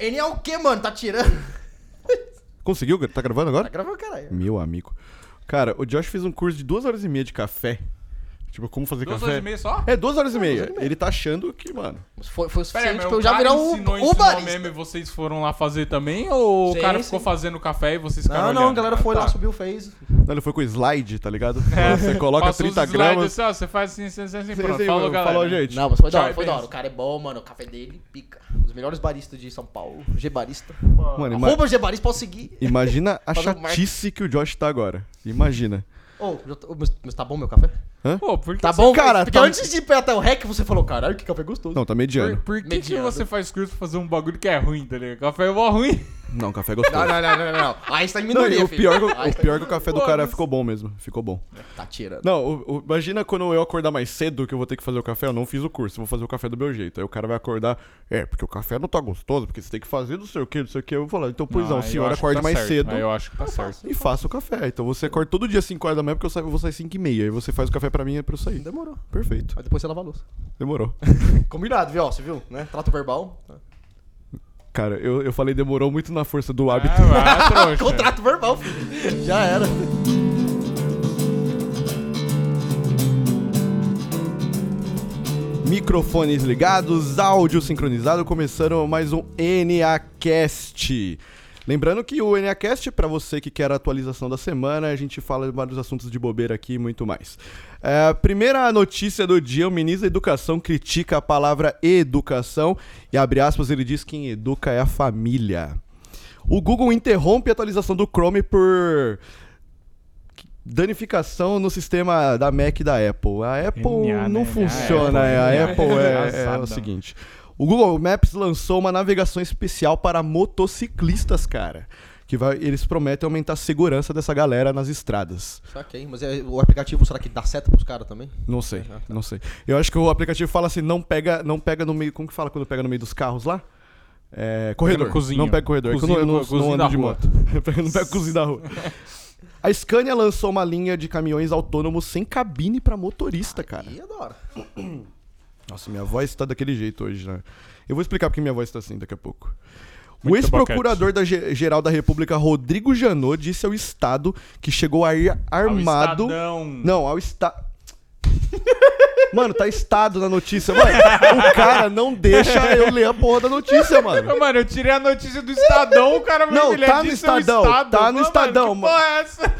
Ele é o quê, mano? Tá tirando? Conseguiu? Tá gravando Tá agora? gravando, caralho. Meu amigo. Cara, o Josh fez um curso de duas horas e meia de café. Tipo, como fazer Duas café. horas e meia só? É, duas horas e meia. Ele tá achando que, mano. Foi, foi o suficiente mas pra eu o já cara virar um, ensinou, um ensinou barista. mesmo e vocês foram lá fazer também? Ou Sim, o cara sim. ficou fazendo café e vocês ficaram Não, não, a olhando? galera foi Ah, lá, tá. subiu, fez. Não, ele foi com slide, tá ligado? Você coloca Passou os 30 slides gramas. Assim, ó, você faz assim, assim, assim, assim, Sim, pronto. sim, Falou, mano. galera. Falou, gente. Não, mas foi da Tchau hora, foi da hora. O cara é bom, mano. O café dele pica. Um dos melhores baristas de São Paulo. G-barista. Mano, ima- Arroba G-barista, pode seguir. imagina a Fazer um chatice que o Josh tá agora. Imagina. Ô, já mas, mas tá bom meu café? Pô, por que Tá você- bom? Cara, Porque tá- antes de ir até o rec, você falou, caralho, que café gostoso. Não, tá mediano. Por, por que, que Mediano. você faz curso pra fazer um bagulho que é ruim, tá ligado? Café é mó ruim. Não, café é gostoso. Não, não, não, não, não, não. Aí você tá em Não, minoria, o filho. pior, que o- o tá pior em que o café do Foda-se. cara ficou bom mesmo. Ficou bom. Tá tirando. Não, o- o- imagina quando eu acordar mais cedo que eu vou ter que fazer o café. Eu não fiz o curso, eu vou fazer o café do meu jeito. Aí o cara vai acordar. É, porque o café não tá gostoso, porque você tem que fazer não sei o que, não sei o que. Eu vou falar, então, pois não, aí eu senhor, acho que acorde tá mais certo. cedo. Aí eu acho que tá certo. E faça o café. Então você acorda todo dia às 5 horas da manhã, porque eu, saio, eu vou sair 5 e meia. Aí você faz o café pra mim é pra eu sair. Demorou. Perfeito. Aí depois você lava a louça. Demorou. Combinado, viu? Ó, Você viu, né? Trato verbal. Cara, eu, eu falei demorou muito na força do hábito. Ah, vai, trouxa. Contrato verbal, filho. Já era. Microfones ligados, áudio sincronizado, começando mais um NAcast. Lembrando que o NAcast, para você que quer a atualização da semana, a gente fala de vários assuntos de bobeira aqui e muito mais. É, primeira notícia do dia: o ministro da Educação critica a palavra educação e, abre aspas, ele diz que quem educa é a família. O Google interrompe a atualização do Chrome por danificação no sistema da Mac e da Apple. A Apple NA, não né? funciona, A é, a Apple, Apple é, é o seguinte. O Google Maps lançou uma navegação especial para motociclistas, cara. Que vai, eles prometem aumentar a segurança dessa galera nas estradas. Saquei. Mas é, o aplicativo, será que dá seta pros caras também? Não sei, Ah, tá. não sei. Eu acho que o aplicativo fala assim, não pega, não pega no meio, como que fala quando pega no meio dos carros lá? É, corredor. no cozinho. Não pega corredor. é que eu não, eu não, não ando da de rua. moto. Eu não pego cozinho da rua. A Scania lançou uma linha de caminhões autônomos sem cabine pra motorista, cara. Ih, adora. Nossa, minha voz tá daquele jeito hoje, né? Eu vou explicar porque minha voz tá assim daqui a pouco. O ex-procurador da Ge- geral da República, Rodrigo Janot, disse ao Estado que chegou a ir armado. Ao Estadão. Não, ao Estado. Mano, tá estado na notícia. Mano, o cara não deixa eu ler a porra da notícia, mano. Mano, eu tirei a notícia do Estadão, o cara Não, ele tá no Estadão, Estado. tá no Estadão, Mano, que porra é essa?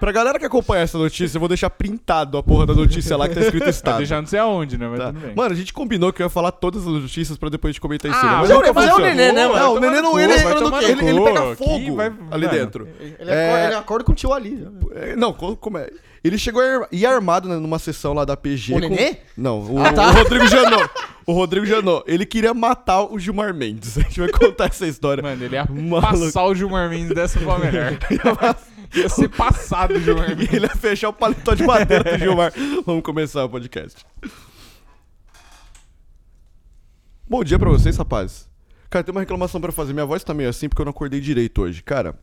Pra galera que acompanha essa notícia, eu vou deixar printado a porra da notícia lá que tá escrito Vai Estado. deixar não sei aonde, né? Mas Tá. tudo bem. Mano, a gente combinou que eu ia falar todas as notícias pra depois a gente comentar em Ah, cima. mas é é o que o- mas é o neném, né, mano? Não, o Vai neném não, ele, vai ele, tomar ele, no ele cu, pega aqui fogo vai- ali mano. dentro. Ele, É. acorda, ele acorda com o tio ali. É, Não, co- como é? Ele chegou a ir- ir armado né, numa sessão lá da PG. O com- Nenê? Não, o, Ah, tá. o Rodrigo Janot. O Rodrigo Janot. Ele queria matar o Gilmar Mendes. A gente vai contar essa história. Mano, ele ia Maluco. passar o Gilmar Mendes dessa forma melhor. ia ser passado o Gilmar E Mendes. ele ia fechar o paletó de madeira do Gilmar. Vamos começar o podcast. Bom dia pra vocês, rapazes. Cara, tem uma reclamação pra fazer. Minha voz tá meio assim porque eu não acordei direito hoje. Cara,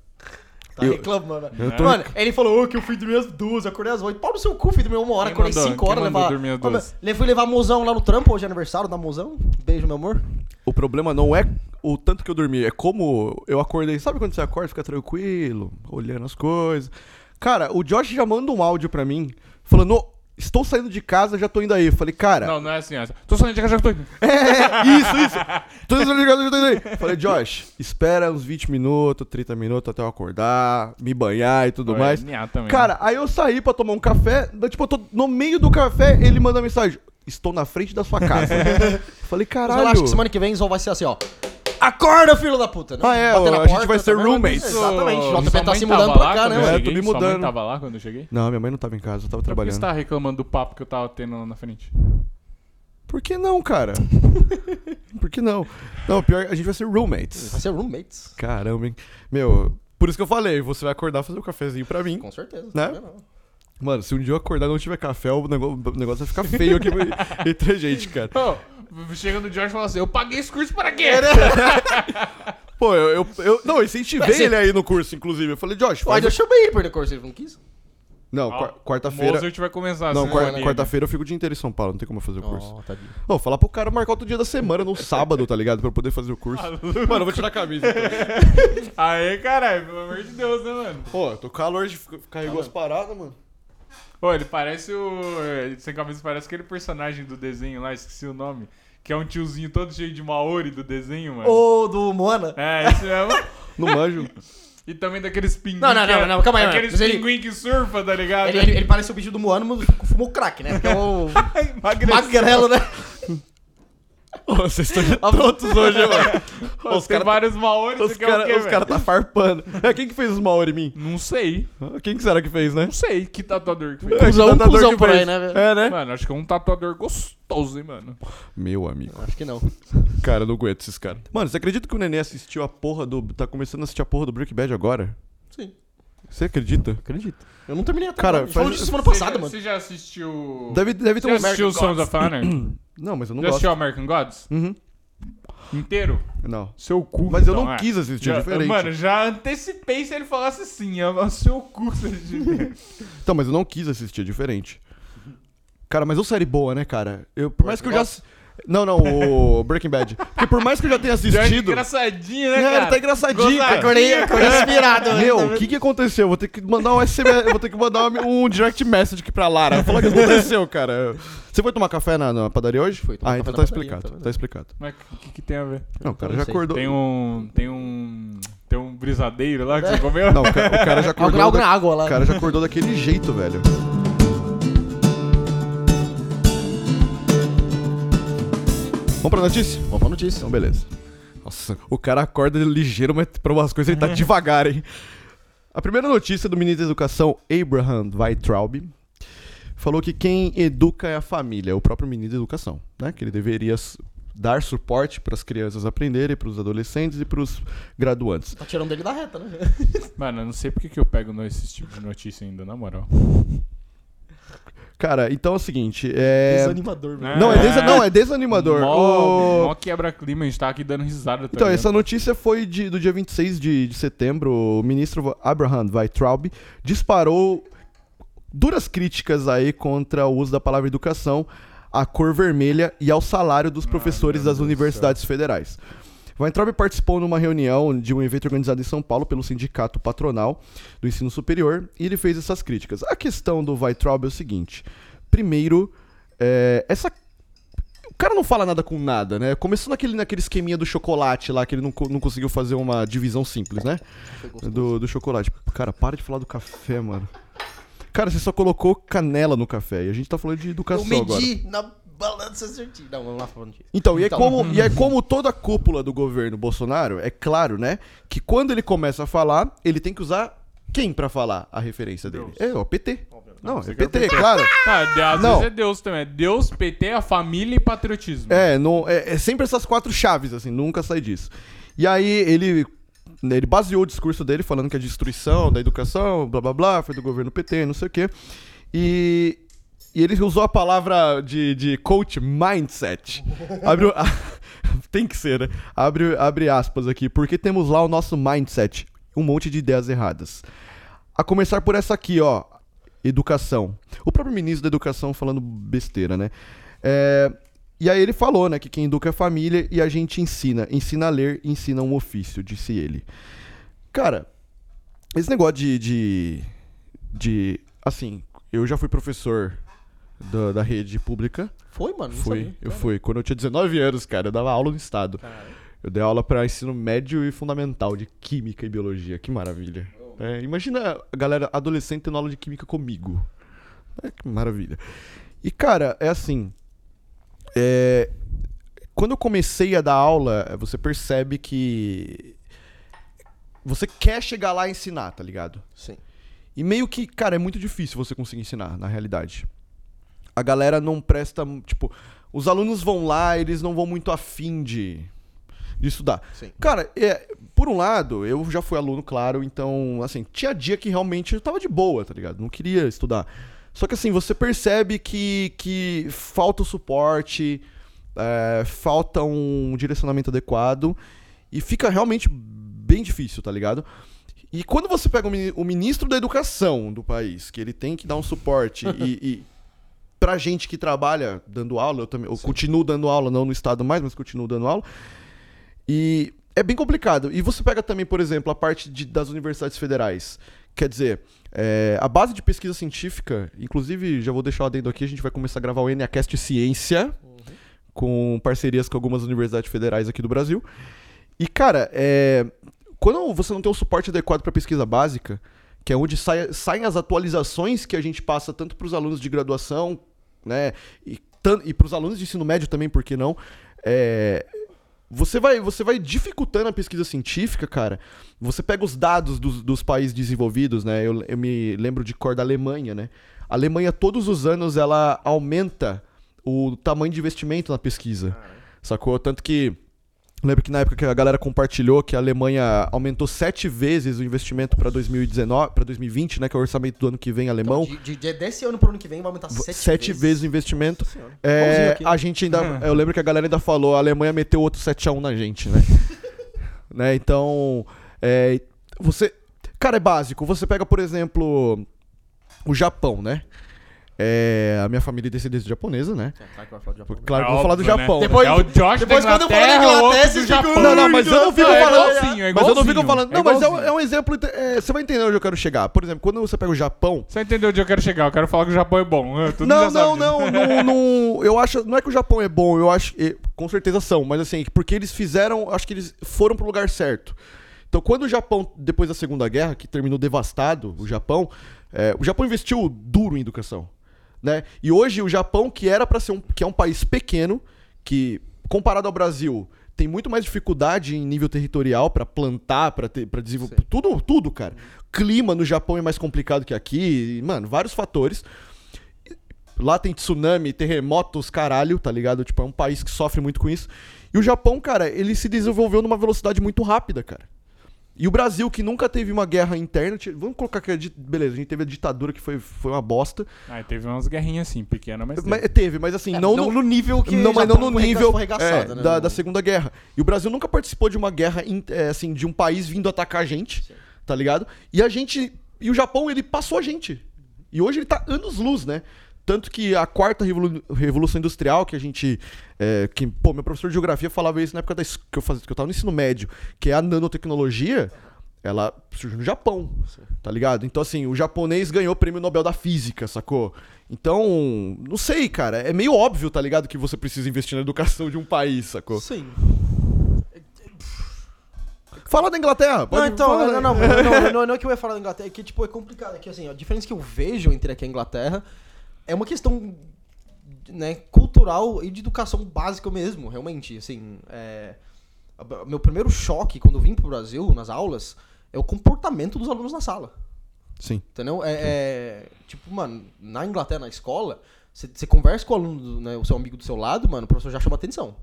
Tá Eu- reclamando. eu tô- Mano, ele falou que eu fui dormir às duas, acordei às oito. Pau no seu cu, fui dormir uma hora, Quem acordei mandou? cinco horas. Levar... meu, Fui levar a mozão lá no trampo, hoje é aniversário da mozão. Beijo, meu amor. o problema não é o tanto que eu dormi, é como eu acordei. Sabe quando você acorda, fica tranquilo, olhando as coisas. Cara, o Josh já manda um áudio pra mim, falando: "Ô, Estou saindo de casa, já tô indo aí. Eu Falei, cara. Não, não é assim. ó. Tô saindo de casa, já tô indo. É, isso, isso. Tô saindo de casa, já tô indo aí. Falei, Josh, espera uns 20 minutos, 30 minutos até eu acordar, me banhar e tudo é mais. Também, Cara, aí eu saí pra tomar um café, tipo, eu tô no meio do café, ele manda mensagem: Estou na frente da sua casa. Falei, Mas caralho. eu acho que semana que vem só vai ser assim, ó. Acorda, filho da puta. Não, Ah, é, bater na a gente vai ser também, roommates. Exatamente. Sua JP tá se mudando pra cá, né, eu É, mano? tô me Sua mãe mudando. tava lá quando eu cheguei? Não, minha mãe não tava em casa, eu tava Por que trabalhando. você tá reclamando do papo que eu tava tendo lá na frente? Por que não, cara? Por que não? Não, pior, a gente vai ser roommates. Vai ser roommates. Caramba, hein? Meu, por isso que eu falei, você vai acordar fazer um cafezinho pra mim. Com certeza. Né? Não, não. Mano, se um dia eu acordar e não tiver café, o negócio, o negócio vai ficar feio aqui entre a gente, cara. Ô, chega no George e fala assim: Eu paguei esse curso para quê? Pô, eu, eu, eu- não, eu incentivei Mas ele aí no curso, inclusive. Eu falei, Josh, Mas faz eu o... chamei ele pra no curso, ele não quis. Não, Ó, quar- O quarta-feira. Mozart vai começar. Não, quar- quarta-feira eu fico o dia inteiro em São Paulo, não tem como eu fazer o curso. Ó, tadinho. Falar pro cara marcar outro dia da semana, no sábado, tá ligado? Pra eu poder fazer o curso. Mano, eu vou tirar a camisa. Então. Aê, caralho, pelo amor de Deus, né, mano? Pô, eu tô com calor de carregou as paradas, mano. Pô, ele parece o. Sem camisa, parece aquele personagem do desenho lá, esqueci o nome. Que é um tiozinho todo cheio de Maori do desenho, mano. Ô, do Moana. É, esse mesmo. Não manjo. E também daqueles pinguins. Não, não, que é- não, não, calma aí, Aqueles pinguim que surfa, tá ligado? Ele, ele, ele parece o bicho do Moana, mas fumou crack, né? Porque é o Emagreceu. magrelo, né? Ô, vocês estão tontos hoje, mano. Os tem caras vários Maori, os você quer o cara, quê, os velho? cara tá farpando. É, quem que fez os Maori em mim? Não sei. Ah, Quem que será que fez, né? Não sei que tatuador que fez. Cusão, Que tatuador que por fez? aí, né, velho? É, né? Mano, acho que é um tatuador gostoso, hein, mano. Meu amigo. Acho que não. Cara, eu não aguento esses caras. Mano, você acredita que o Nenê assistiu a porra do. Tá começando a assistir a porra do Breaking Bad agora? Sim. Você acredita? Acredito. Eu não terminei até Cara, agora. A gente falou faz- disso semana Você passada, já- mano. Você já assistiu. Deve, deve ter Você um. já assistiu Sons of Honor? Não, mas eu não já gosto. assistiu American Gods? Uhum. Inteiro? Não. Seu cu. Mas eu então, não é. quis assistir, é Já- diferente. Mano, já antecipei se ele falasse assim, é o seu cu. você- Então, mas eu não quis assistir, é diferente. Cara, mas é uma série boa, né, cara? Eu, por mais que eu já. Não, não, o Breaking Bad. Porque por mais que eu já tenha Já é assistido. engraçadinho, né, É, cara? ele tá engraçadinho, cara. Acordei, acordei inspirado. né? Meu, o que que aconteceu? Vou ter que mandar um SMS, vou ter que mandar um direct message aqui pra Lara. Falar o que aconteceu, cara. Você foi tomar café na, na padaria hoje? Fui tomar Ah, café então na tá padaria, explicado. tá Tá explicado. Mas o que, que tem a ver? Não, o cara já acordou. Tem um. Tem um. Tem um brisadeiro lá que você comeu? Não, o ca- o cara já acordou. da- na água lá. O cara já acordou daquele jeito, velho. Vamos pra notícia? Vamos pra notícia. Então, beleza. Nossa, o cara acorda ligeiro, mas pra umas coisas ele tá devagar, hein? A primeira notícia do ministro da Educação, Abraham Weitraub, falou que quem educa é a família, é o próprio ministro da Educação, né? Que ele deveria dar suporte para as crianças aprenderem, para os adolescentes e para os graduantes. Tá tirando dele da reta, né? Mano, eu não sei porque que eu pego no- esse tipo de notícia ainda, na moral. Cara, então é o seguinte, é... Desanimador, velho. Não, é, desa- não, é desanimador. Mó, O- mó quebra-clima, a gente tá aqui dando risada. Tá Então, essa notícia foi de- do dia 26 de, de setembro. O ministro Abraham Weitraub disparou duras críticas aí contra o uso da palavra educação, à cor vermelha e ao salário dos professores meu das universidades federais. Weintraub participou numa reunião de um evento organizado em São Paulo pelo Sindicato Patronal do Ensino Superior e ele fez essas críticas. A questão do Weintraub é o seguinte: primeiro, é, essa o cara não fala nada com nada, né? Começou naquele, naquele esqueminha do chocolate lá, que ele não, não conseguiu fazer uma divisão simples, né? Do, do chocolate. Cara, para de falar do café, mano. Cara, você só colocou canela no café e a gente tá falando de Eu educação agora. medi na balança certinho. Não, vamos lá falando disso. Então, e é, Então. como, e é como toda a cúpula do governo Bolsonaro, é claro, né? Que quando ele começa a falar, ele tem que usar quem pra falar a referência dele? Deus. É, o PT. Não, você é PT, PT. claro. De- às Não. vezes é Deus também. É Deus, PT, a família e patriotismo. É, não, é, é sempre essas quatro chaves, assim, nunca sai disso. E aí ele, ele baseou o discurso dele falando que a destruição da educação, blá blá blá, foi do governo PT, não sei o quê. E, e ele usou a palavra de, de coach mindset. Abre, tem que ser, né? Abre, abre aspas aqui, porque temos lá o nosso mindset, um monte de ideias erradas. A começar por essa aqui, ó, educação. O próprio ministro da educação falando besteira, né? É, e aí ele falou, né, que quem educa é a família e a gente ensina. Ensina a ler, ensina um ofício, disse ele. Cara, esse negócio de. de, de assim, eu já fui professor da, da rede pública. Foi, mano? Não Fui, sabia. eu fui. Quando eu tinha 19 anos, cara, eu dava aula no estado. Eu dei aula pra ensino médio e fundamental de química e biologia. Que maravilha. É, imagina a galera adolescente tendo aula de química comigo. É, que maravilha. E, cara, é assim. é, quando eu comecei a dar aula, você percebe que. Você quer chegar lá e ensinar, tá ligado? Sim. E meio que, cara, é muito difícil você conseguir ensinar, na realidade. A galera não presta, tipo, os alunos vão lá, eles não vão muito afim de, de estudar. Sim. Cara, é, por um lado, eu já fui aluno, claro, então, assim, tinha dia que realmente eu tava de boa, tá ligado? Não queria estudar. Só que assim, você percebe que, que falta o suporte, é, falta um direcionamento adequado e fica realmente bem difícil, tá ligado? E quando você pega o mini- o ministro da educação do país, que ele tem que dar um suporte e, e pra gente que trabalha dando aula, eu também eu continuo dando aula, não no estado mais, mas continuo dando aula. E é bem complicado. E você pega também, por exemplo, a parte de- das universidades federais. Quer dizer, é, a base de pesquisa científica, inclusive, já vou deixar o adendo aqui, a gente vai começar a gravar o NACast Ciência, com parcerias com algumas universidades federais aqui do Brasil. E, cara, é, quando você não tem o suporte adequado para pesquisa básica, que é onde sai- saem as atualizações que a gente passa tanto para os alunos de graduação, né, e, e para os alunos de ensino médio também, por que não? É, você vai, você vai dificultando a pesquisa científica, cara. Você pega os dados dos, dos países desenvolvidos, né? Eu, eu me lembro de cor da Alemanha, né? A Alemanha, todos os anos, ela aumenta o tamanho de investimento na pesquisa. Sacou? Tanto que. Eu Lembro que na época que a galera compartilhou que a Alemanha aumentou sete vezes o investimento para 2019, para 2020, né? Que é o orçamento do ano que vem alemão. Então, de, de- de- desse ano pro ano que vem vai aumentar sete, sete vezes o investimento. É, a gente ainda. Eu lembro que a galera ainda falou, a Alemanha meteu outro 7x1 na gente, né? né? Então. é, você. Cara, é básico. Você pega, por exemplo, o Japão, né? É, a minha família é descendente japonesa, né? É, claro que vai falar de Japão. Claro que eu vou É falar do né? Japão. né? Depois- é o Josh depois quando eu falo da Inglaterra, vocês do ficam- Japão. Não, não, mas eu não fico É falando. igualzinho, é mas eu não fico falando. é Não, mas é um, é um exemplo. é, você vai entender onde eu quero chegar. Por exemplo, quando você pega o Japão. Você entendeu onde eu quero chegar? Eu quero falar que o Japão é bom. Não, não, não, não, não. Eu acho. Não é que o Japão é bom, eu acho. Com certeza são, mas assim, porque eles fizeram. Acho que eles foram pro lugar certo. Então, quando o Japão, depois da Segunda Guerra, que terminou devastado, o Japão, é, o Japão investiu duro em educação. Né? E hoje o Japão, que era para ser um, que é um país pequeno, que comparado ao Brasil tem muito mais dificuldade em nível territorial para plantar, para para desenvolver tudo, tudo, cara. Clima no Japão é mais complicado que aqui, e, mano, vários fatores. Lá tem tsunami, terremotos, caralho, tá ligado? Tipo, é um país que sofre muito com isso. E o Japão, cara, ele se desenvolveu numa velocidade muito rápida, cara. E o Brasil, que nunca teve uma guerra interna, vamos colocar que a beleza, a gente teve a ditadura que foi, foi uma bosta. Ah, teve umas guerrinhas assim, pequenas, mas. Mas, teve. teve, mas assim, É, não, não no, nível que não, mas não no nível é, né? da, da Segunda Guerra. E o Brasil nunca participou de uma guerra, in- é, assim, de um país vindo atacar a gente, tá ligado? E a gente. E o Japão, ele passou a gente. E hoje ele tá anos-luz, né? Tanto que a quarta revolu- revolução industrial que a gente. é, que, pô, meu professor de geografia falava isso na época da, que, eu fazia, que eu tava no ensino médio, que é a nanotecnologia, ela surgiu no Japão, tá ligado? Então, assim, o japonês ganhou o prêmio Nobel da Física, sacou? Então, não sei, cara. É meio óbvio, tá ligado? Que você precisa investir na educação de um país, sacou? Sim. Fala da Inglaterra, Não, pode então, não, né? não, não, não, não, não é que eu ia falar da Inglaterra, é que, tipo, é complicado. É que, assim, a diferença que eu vejo entre aqui e a Inglaterra é uma questão, né, cultural e de educação básica mesmo, realmente, assim, é... Meu primeiro choque quando eu vim pro Brasil, nas aulas, é o comportamento dos alunos na sala. Sim. Entendeu? É, é, tipo, mano, na Inglaterra, na escola, você conversa com o aluno, do- né, o seu amigo do seu lado, mano, o professor já chama atenção.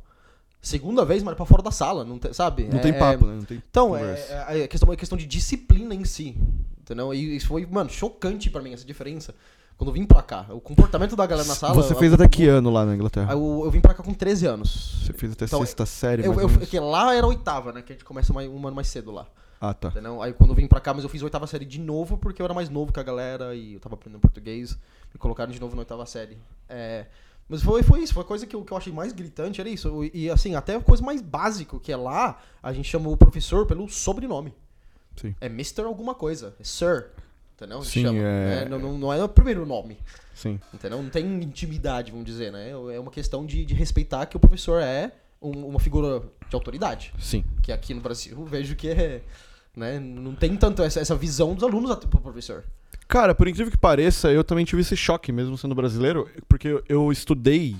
Segunda vez, mano, é pra fora da sala, não tem- sabe? Não É- tem é- papo, né? Não tem Então, é, é, é questão, é questão de disciplina em si. Entendeu? E isso foi, mano, chocante pra mim, essa diferença. Quando eu vim pra cá. O comportamento da galera na sala. Você é fez até que ano lá na Inglaterra? Eu, eu vim pra cá com 13 anos. Você fez até Então, sexta série, Eu, porque lá era oitava, né? Que a gente começa mais- um ano mais cedo lá. Ah, tá. Entendeu? Aí quando eu vim pra cá, mas eu fiz oitava série de novo, porque eu era mais novo que a galera e eu tava aprendendo português. Me colocaram de novo na oitava série. É, mas foi, foi isso, foi a coisa que eu, que eu achei mais gritante, era isso. E assim, até a coisa mais básica, que é lá, a gente chama o professor pelo sobrenome. Sim. É Mr. alguma coisa, é Sir. Entendeu? Sim, chama. é- É, não, não, não é o primeiro nome. Sim. Entendeu? Não tem intimidade, vamos dizer, né? É uma questão de, de respeitar que o professor é um- uma figura de autoridade Sim. que aqui no Brasil eu vejo que é. Né, não tem tanto essa, essa visão dos alunos até pro professor. Cara, por incrível que pareça, eu também tive esse choque, mesmo sendo brasileiro, porque eu, eu estudei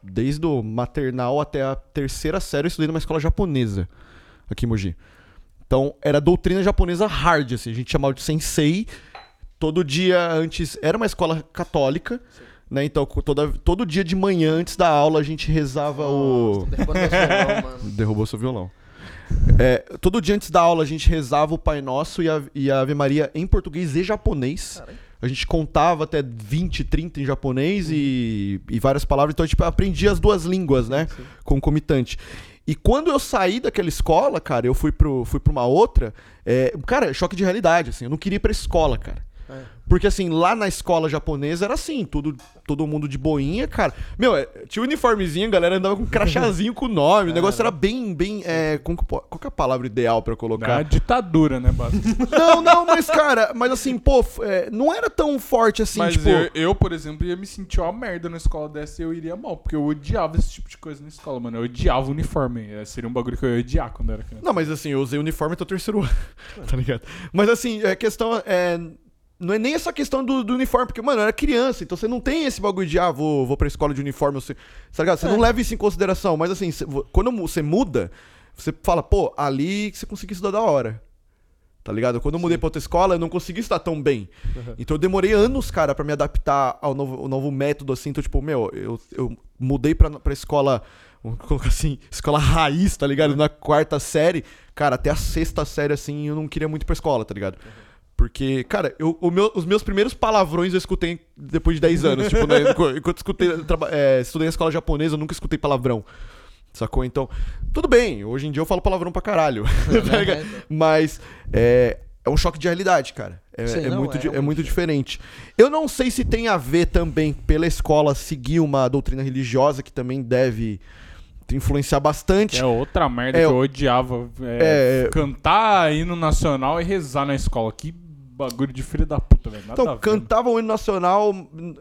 desde o maternal até a terceira série, eu estudei numa escola japonesa aqui em Mogi. Então, era doutrina japonesa hard, assim, a gente chamava de sensei. Todo dia antes. Era uma escola católica, né? Então, toda, todo dia de manhã, antes da aula, a gente rezava o. Nossa, meu violão, mano. Derrubou seu violão. É, todo dia antes da aula a gente rezava o Pai Nosso e a, e a Ave Maria em português e japonês. Caralho. A gente contava até 20, 30 em japonês e, e várias palavras. Então a gente aprendia as duas línguas, né? Concomitante. E quando eu saí daquela escola, cara, eu fui, pro, fui pra uma outra, é, cara, choque de realidade, assim, eu não queria ir pra escola, cara. É. Porque assim, lá na escola japonesa era assim, tudo, todo mundo de boinha, cara. Meu, é, tinha um uniformezinho, a galera andava com um crachazinho com o nome, o negócio era bem, bem. É, po- qual que é a palavra ideal pra eu É a colocar? ditadura, né, basicamente? Não, não, mas cara, mas assim, pô, é, não era tão forte assim, Mas tipo. eu, eu, por exemplo, ia me sentir uma merda na escola dessa e eu iria mal, porque eu odiava esse tipo de coisa na escola, mano. Eu odiava o uniforme. É, Seria um bagulho que eu ia odiar quando eu era criança. Não, mas assim, eu usei uniforme até o terceiro ano, tá ligado? Mas assim, a questão é. Não é nem essa questão do, do uniforme, porque, mano, eu era criança, então você não tem esse bagulho de, ah, vou, vou pra escola de uniforme, você, tá ligado? Você não leva isso em consideração, mas assim, cê- quando você muda, você fala, pô, ali que você conseguiu estudar da hora. Tá ligado? Quando eu mudei pra outra escola, eu não consegui estar tão bem. Então eu demorei anos, cara, pra me adaptar ao novo, ao novo método, assim. Então, tipo, meu, eu, eu mudei pra, pra escola, vamos colocar assim, escola raiz, tá ligado? Na quarta série, cara, até a sexta série, assim, eu não queria muito ir pra escola, tá ligado? Porque, cara, eu, o meu- os meus primeiros palavrões eu escutei depois de 10 anos. tipo, né, enquanto eu escutei, é, estudei na escola japonesa, eu nunca escutei palavrão. Sacou? Então, tudo bem, hoje em dia eu falo palavrão pra caralho. tá ligado? Mas é, é um choque de realidade, cara. É, Sim, é não, muito, é di- é realmente muito diferente. Eu não sei se tem a ver também pela escola seguir uma doutrina religiosa que também deve influenciar bastante. É outra merda É, que eu- eu odiava. É, É, cantar hino nacional e rezar na escola. Que bagulho de filho da puta, velho. Nada a Então, ver, cantava o hino nacional.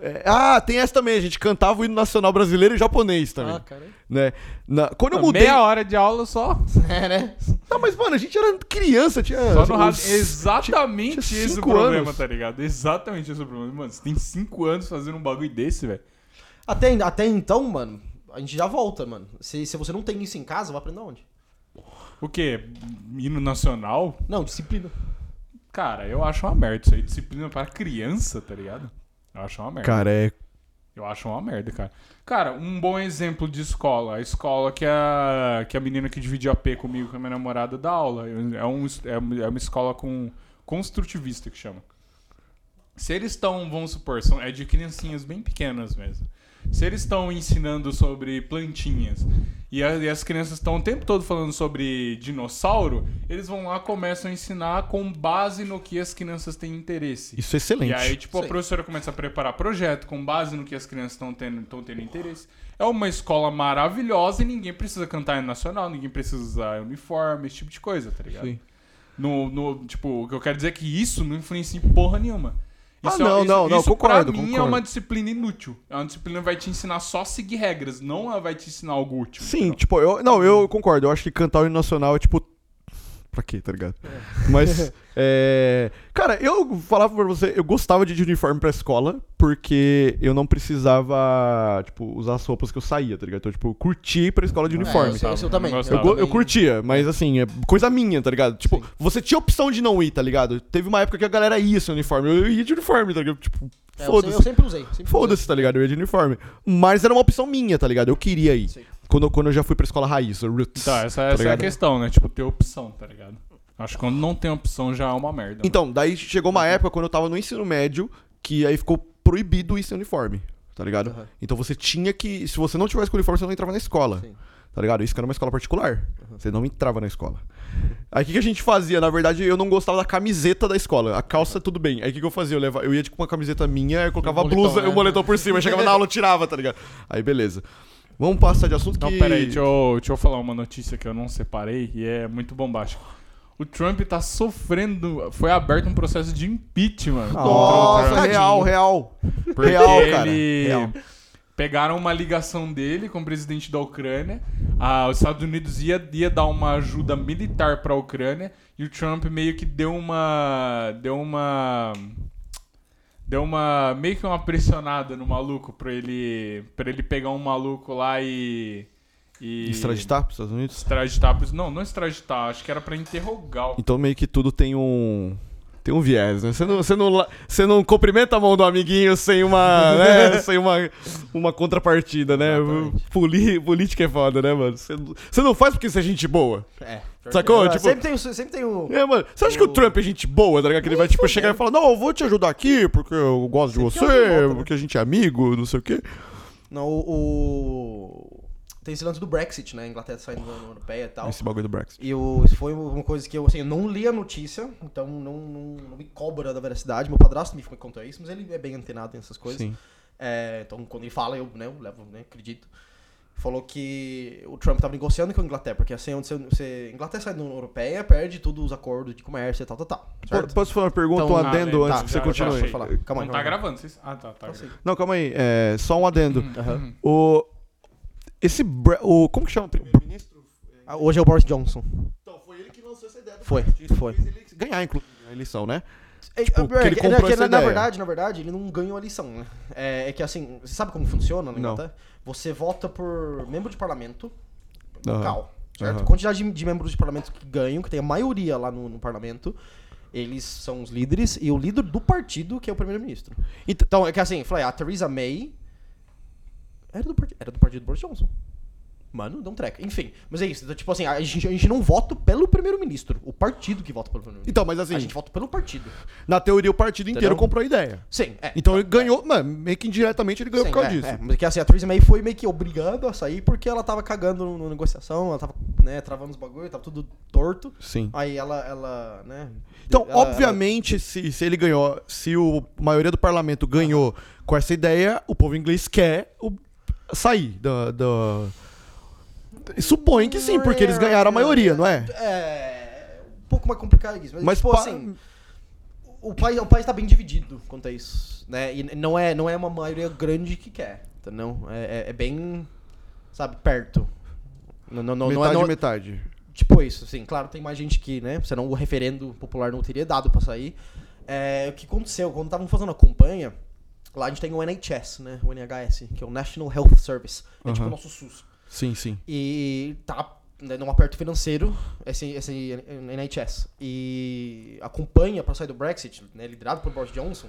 é, ah, tem essa também, a gente cantava o hino nacional brasileiro e japonês também. Ah, cara. né? Na- quando eu mudei. Meia hora de aula só. É, né? Não, mas, mano, a gente era criança, tinha. Só no rádio. uns- Exatamente tinha esse o cinco problema, anos. tá ligado? Exatamente esse o problema. Mano, você tem 5 anos fazendo um bagulho desse, velho. Até, até então, mano, a gente já volta, mano. Se, se você não tem isso em casa, vai aprender onde? O quê? Hino nacional? Não, disciplina. Cara, eu acho uma merda isso aí. Disciplina para criança, tá ligado? Eu acho uma merda. Cara, é. Eu acho uma merda, cara. Cara, um bom exemplo de escola. A escola que a, que a menina que divide AP comigo, com a minha namorada, dá aula. É, um, é uma- é uma escola com construtivista que chama. Se eles estão, vamos supor, são, é de criancinhas bem pequenas mesmo. Se eles estão ensinando sobre plantinhas e, a- e as crianças estão o tempo todo falando sobre dinossauro, eles vão lá começam a ensinar com base no que as crianças têm interesse. Isso é excelente. E aí, tipo, a Sim. professora começa a preparar projeto com base no que as crianças estão tendo, tão tendo interesse. É uma escola maravilhosa e ninguém precisa cantar em nacional, ninguém precisa usar uniforme, esse tipo de coisa, tá ligado? Sim. No, no, tipo, o que eu quero dizer é que isso não influencia em porra nenhuma. Ah, Isso é- não, isso- não, não, isso concordo, pra mim é concordo. uma disciplina inútil. É uma disciplina que vai te ensinar só a seguir regras, não vai te ensinar algo útil. Sim, entendeu? tipo, eu. Não, eu concordo. Eu acho que cantar o hino nacional é tipo. Pra quê, tá ligado? Mas. é, Cara, eu falava pra você, eu gostava de ir de uniforme pra escola, porque eu não precisava, tipo, usar as roupas que eu saía, tá ligado? Então, tipo, eu curti ir pra escola de uniforme. É, eu, eu, eu Eu também. Eu, eu também- curtia, mas assim, é coisa minha, tá ligado? Tipo, Sim. você tinha opção de não ir, tá ligado? Teve uma época que a galera ia sem uniforme. Eu ia de uniforme, tá ligado? Tipo, É, eu, foda-se. eu sempre usei. sempre Foda-se, tá ligado? Eu ia de uniforme. Mas era uma opção minha, tá ligado? Eu queria ir. Sim. Quando, quando eu já fui pra escola raiz, o Roots. Então, essa, tá essa é a questão, né? Tipo, ter opção, tá ligado? Acho que quando não tem opção já é uma merda. Então, daí chegou uma época quando eu tava no ensino médio que aí ficou proibido ir sem uniforme, tá ligado? Aham. Então você tinha que. Se você não tivesse com uniforme, você não entrava na escola. Sim. Tá ligado? Isso que era uma escola particular. Você não entrava na escola. Aí o que, que a gente fazia? Na verdade, eu não gostava da camiseta da escola. A calça, tudo bem. Aí o que, que eu fazia? Eu, levava, eu ia tipo, com uma camiseta minha, eu colocava a Um moletom, blusa e né? o moletom por cima. Aí chegava na aula, eu tirava, tá ligado? Aí beleza. Vamos passar de assunto Não, que... peraí, deixa eu, deixa eu falar uma notícia que eu não separei e é muito bombástica. O Trump tá sofrendo. Foi aberto um processo de impeachment. Nossa, real, real. Porque real, cara, ele- real. Pegaram uma ligação dele com o presidente da Ucrânia. Ah, os Estados Unidos ia, ia dar uma ajuda militar pra Ucrânia. E o Trump meio que deu uma. Deu uma. Deu uma. meio que uma pressionada no maluco pra ele. pra ele pegar um maluco lá e. E. Extraditar pros Estados Unidos? Extraditar. pros- Não, não extraditar. Acho que era pra interrogar o. Então meio que tudo tem um. Tem um viés, né? Você não, você não, você não cumprimenta a mão do amiguinho sem uma. né? sem uma, uma contrapartida, né? Poli, política é foda, né, mano? Você, não- você não faz porque você é gente boa. É. Sacou? É, Tipo- sempre, tem, o- sempre tem o. É, mano. Você acha que o Trump é gente boa, tá ligado? Que ele vai, tipo, chegar e falar: Não, eu vou te ajudar aqui porque eu gosto de Sempre tem você, né? porque a gente é amigo, não sei o quê. Não, o. o- tem esse lance do Brexit, né? A Inglaterra saindo da União Europeia e tal. Esse bagulho do Brexit. E eu, isso foi uma coisa que eu, assim, eu não li a notícia, então não, não, não me cobra da veracidade. Meu padrasto me contou isso, mas ele é bem antenado nessas coisas. Sim. É, então, quando ele fala, eu, né, eu levo, né, acredito. Falou que o Trump estava negociando com a Inglaterra, porque assim, onde você, você Inglaterra sai da União Europeia, perde todos os acordos de comércio e tal, tal, tal. Certo? Posso falar uma pergunta, Então, um ah, adendo é, antes tá, que você já- continue? já falar. Calma aí, Não tá gravando? Vocês... Ah, tá, tá. Sim. Não, calma aí. É, só um adendo. Aham. O. Esse. O, como que chama o primeiro-ministro? Ah, Hoje é o Boris Johnson. Então, foi ele que lançou essa ideia do Foi, Brexit. foi. Ele ganhar, inclusive, a eleição, né? É, Tipo, é, que que- na, verdade, na verdade, ele não ganhou a lição, né? É, é que assim, você sabe como funciona na Não. Inglaterra? Você vota por membro de parlamento local, certo? Aham. Quantidade de, de membros de parlamento que ganham, que tem a maioria lá no, no parlamento, eles são os líderes, e o líder do partido, que é o primeiro-ministro. Então- é que assim, falei, a Theresa May era do, partido, era do partido do Boris Johnson. Mano, dá um treco. Enfim, mas é isso. Então, tipo assim, a gente, a gente não vota pelo primeiro-ministro. O partido que vota pelo primeiro-ministro. Então, mas assim, a gente vota pelo partido. na teoria o partido inteiro Entendeu? comprou a ideia. Sim, é. Então ele ganhou, mano, meio que indiretamente ele ganhou Sim, por causa é, disso. É, mas que assim, a Theresa May foi meio que obrigada a sair porque ela tava cagando na negociação, ela tava, né, travando os bagulho, tava tudo torto. Sim. Aí ela, ela, né... Então, ela- obviamente, se, se ele ganhou, se o a maioria do parlamento ganhou com essa ideia, o povo inglês quer o- sair da. da... Supõe que sim, porque eles ganharam a maioria, não é? É... Um pouco mais complicado isso. Mas, Mas tipo pa- assim, o país, o país tá bem dividido quanto a isso, né? E não é, não é uma maioria grande que quer, entendeu? É, é- é bem, sabe, perto. Não, não, não, não é- metade, não- metade. Tipo isso, assim, claro, tem mais gente que, né, senão o referendo popular não teria dado pra sair. É, o que aconteceu, quando estavam fazendo a campanha, lá a gente tem o NHS, né, o NHS, que é o National Health Service, é tipo o nosso SUS. Sim, sim. E tá né, num aperto financeiro, esse, esse NHS. E a campanha pra sair do Brexit, né, liderado por Boris Johnson,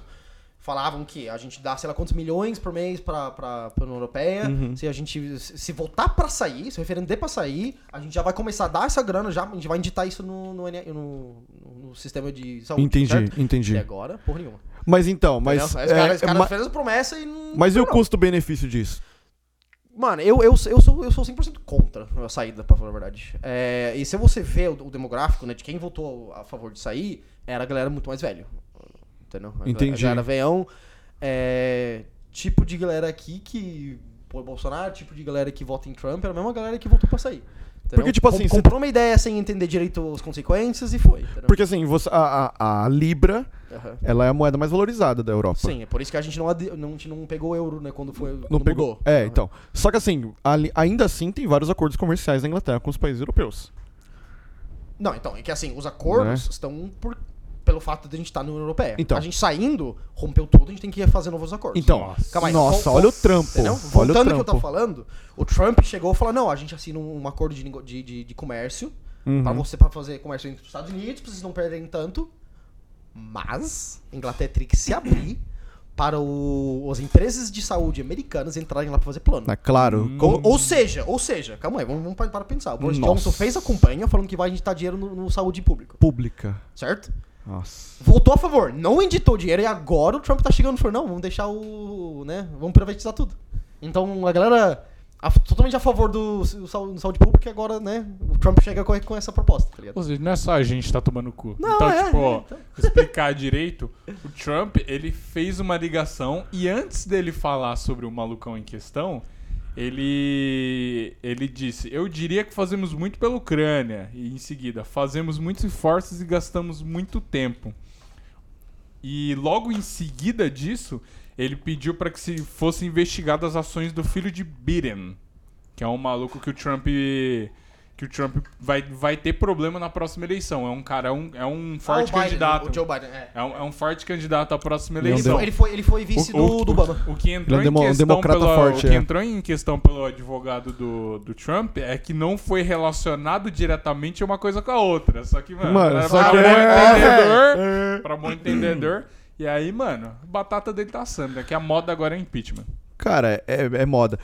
falavam que a gente dá sei lá quantos milhões por mês pra, pra, pra União Europeia. Uhum. Se a gente se votar pra sair, se o referendo der pra sair, a gente já vai começar a dar essa grana, já, a gente vai inditar isso no, no, no- no sistema de saúde. Entendi, certo? entendi. E agora, porra nenhuma. Mas então, mas. Entendeu? Os é, caras, ma- a promessa e não. mas e o não. custo-benefício disso? Mano, eu, eu, eu, sou, eu sou 100% contra a saída, pra falar a verdade. É, e se você vê o, o demográfico, né, de quem votou a favor de sair, era a galera muito mais velho. Entendeu? A galera- Entendi. A galera veião, é, tipo de galera aqui que põe Bolsonaro, tipo de galera que vota em Trump, era a mesma galera que votou pra sair. Porque, tipo Com- assim, cê- Comprou uma ideia sem entender direito as consequências e foi. Porque assim, você, a, a, a Libra, Aham. ela é a moeda mais valorizada da Europa. Sim, é por isso que a gente não, não, a gente não pegou o euro, né, quando foi. Não quando pegou. mudou. É, Aham. então. Só que assim, ali- ainda assim tem vários acordos comerciais na Inglaterra com os países europeus. Não, então, é que assim, os acordos Né? estão por, pelo fato de a gente estar na União Europeia. Então. A gente saindo, rompeu tudo, a gente tem que fazer novos acordos. Então, Nossa. Calma aí, nossa, vol- olha o trampo. Entendeu? Olha o Voltando ao que eu tava falando, o Trump chegou e falou: não, a gente assina um, acordo de, de, de, de comércio Uhum. pra você pra fazer comércio entre os Estados Unidos, pra vocês não perderem tanto. Mas a Inglaterra teria que se abrir para o- as empresas de saúde americanas entrarem lá pra fazer plano. É claro. Hum. Ou, ou seja, ou seja, calma aí, vamos, vamos para para pensar. O Boris Nossa. Johnson fez a campanha falando que vai injetar dinheiro no, no saúde público, Pública. certo? Nossa. Votou a favor, não inditou dinheiro e agora o Trump tá chegando e falou, não, vamos deixar o, né, vamos privatizar tudo. Então a galera a- totalmente a favor do, sau- saúde pública e agora, né, o Trump chega com, com essa proposta, tá ligado? Ou seja, não é só a gente tá tomando cu. Não, então, é, tipo, é, ó, então. explicar direito, o Trump, ele fez uma ligação e antes dele falar sobre o malucão em questão, ele ele disse: "Eu diria que fazemos muito pela Ucrânia" e em seguida, "fazemos muitos esforços e gastamos muito tempo". E logo em seguida disso, ele pediu para que se fossem investigadas as ações do filho de Biden, que é um maluco que o Trump que o Trump vai, vai ter problema na próxima eleição. É um cara, é um, é um forte Ah, o Biden, candidato. O Joe Biden, é. É um, é um forte candidato à próxima Ele um Ele, eleição. ele, foi, ele foi vice O- do, o- do Obama. O que entrou, Ele é um em, um questão democrata pelo, forte, o que é. entrou em questão pelo advogado do, do Trump é que não foi relacionado diretamente uma coisa com a outra. Só que, mano, Mano, era só pra que bom é- entendedor, pra bom entendedor. E aí, mano, a batata dele tá assando, né? Que a moda agora é impeachment. Cara, é, é moda.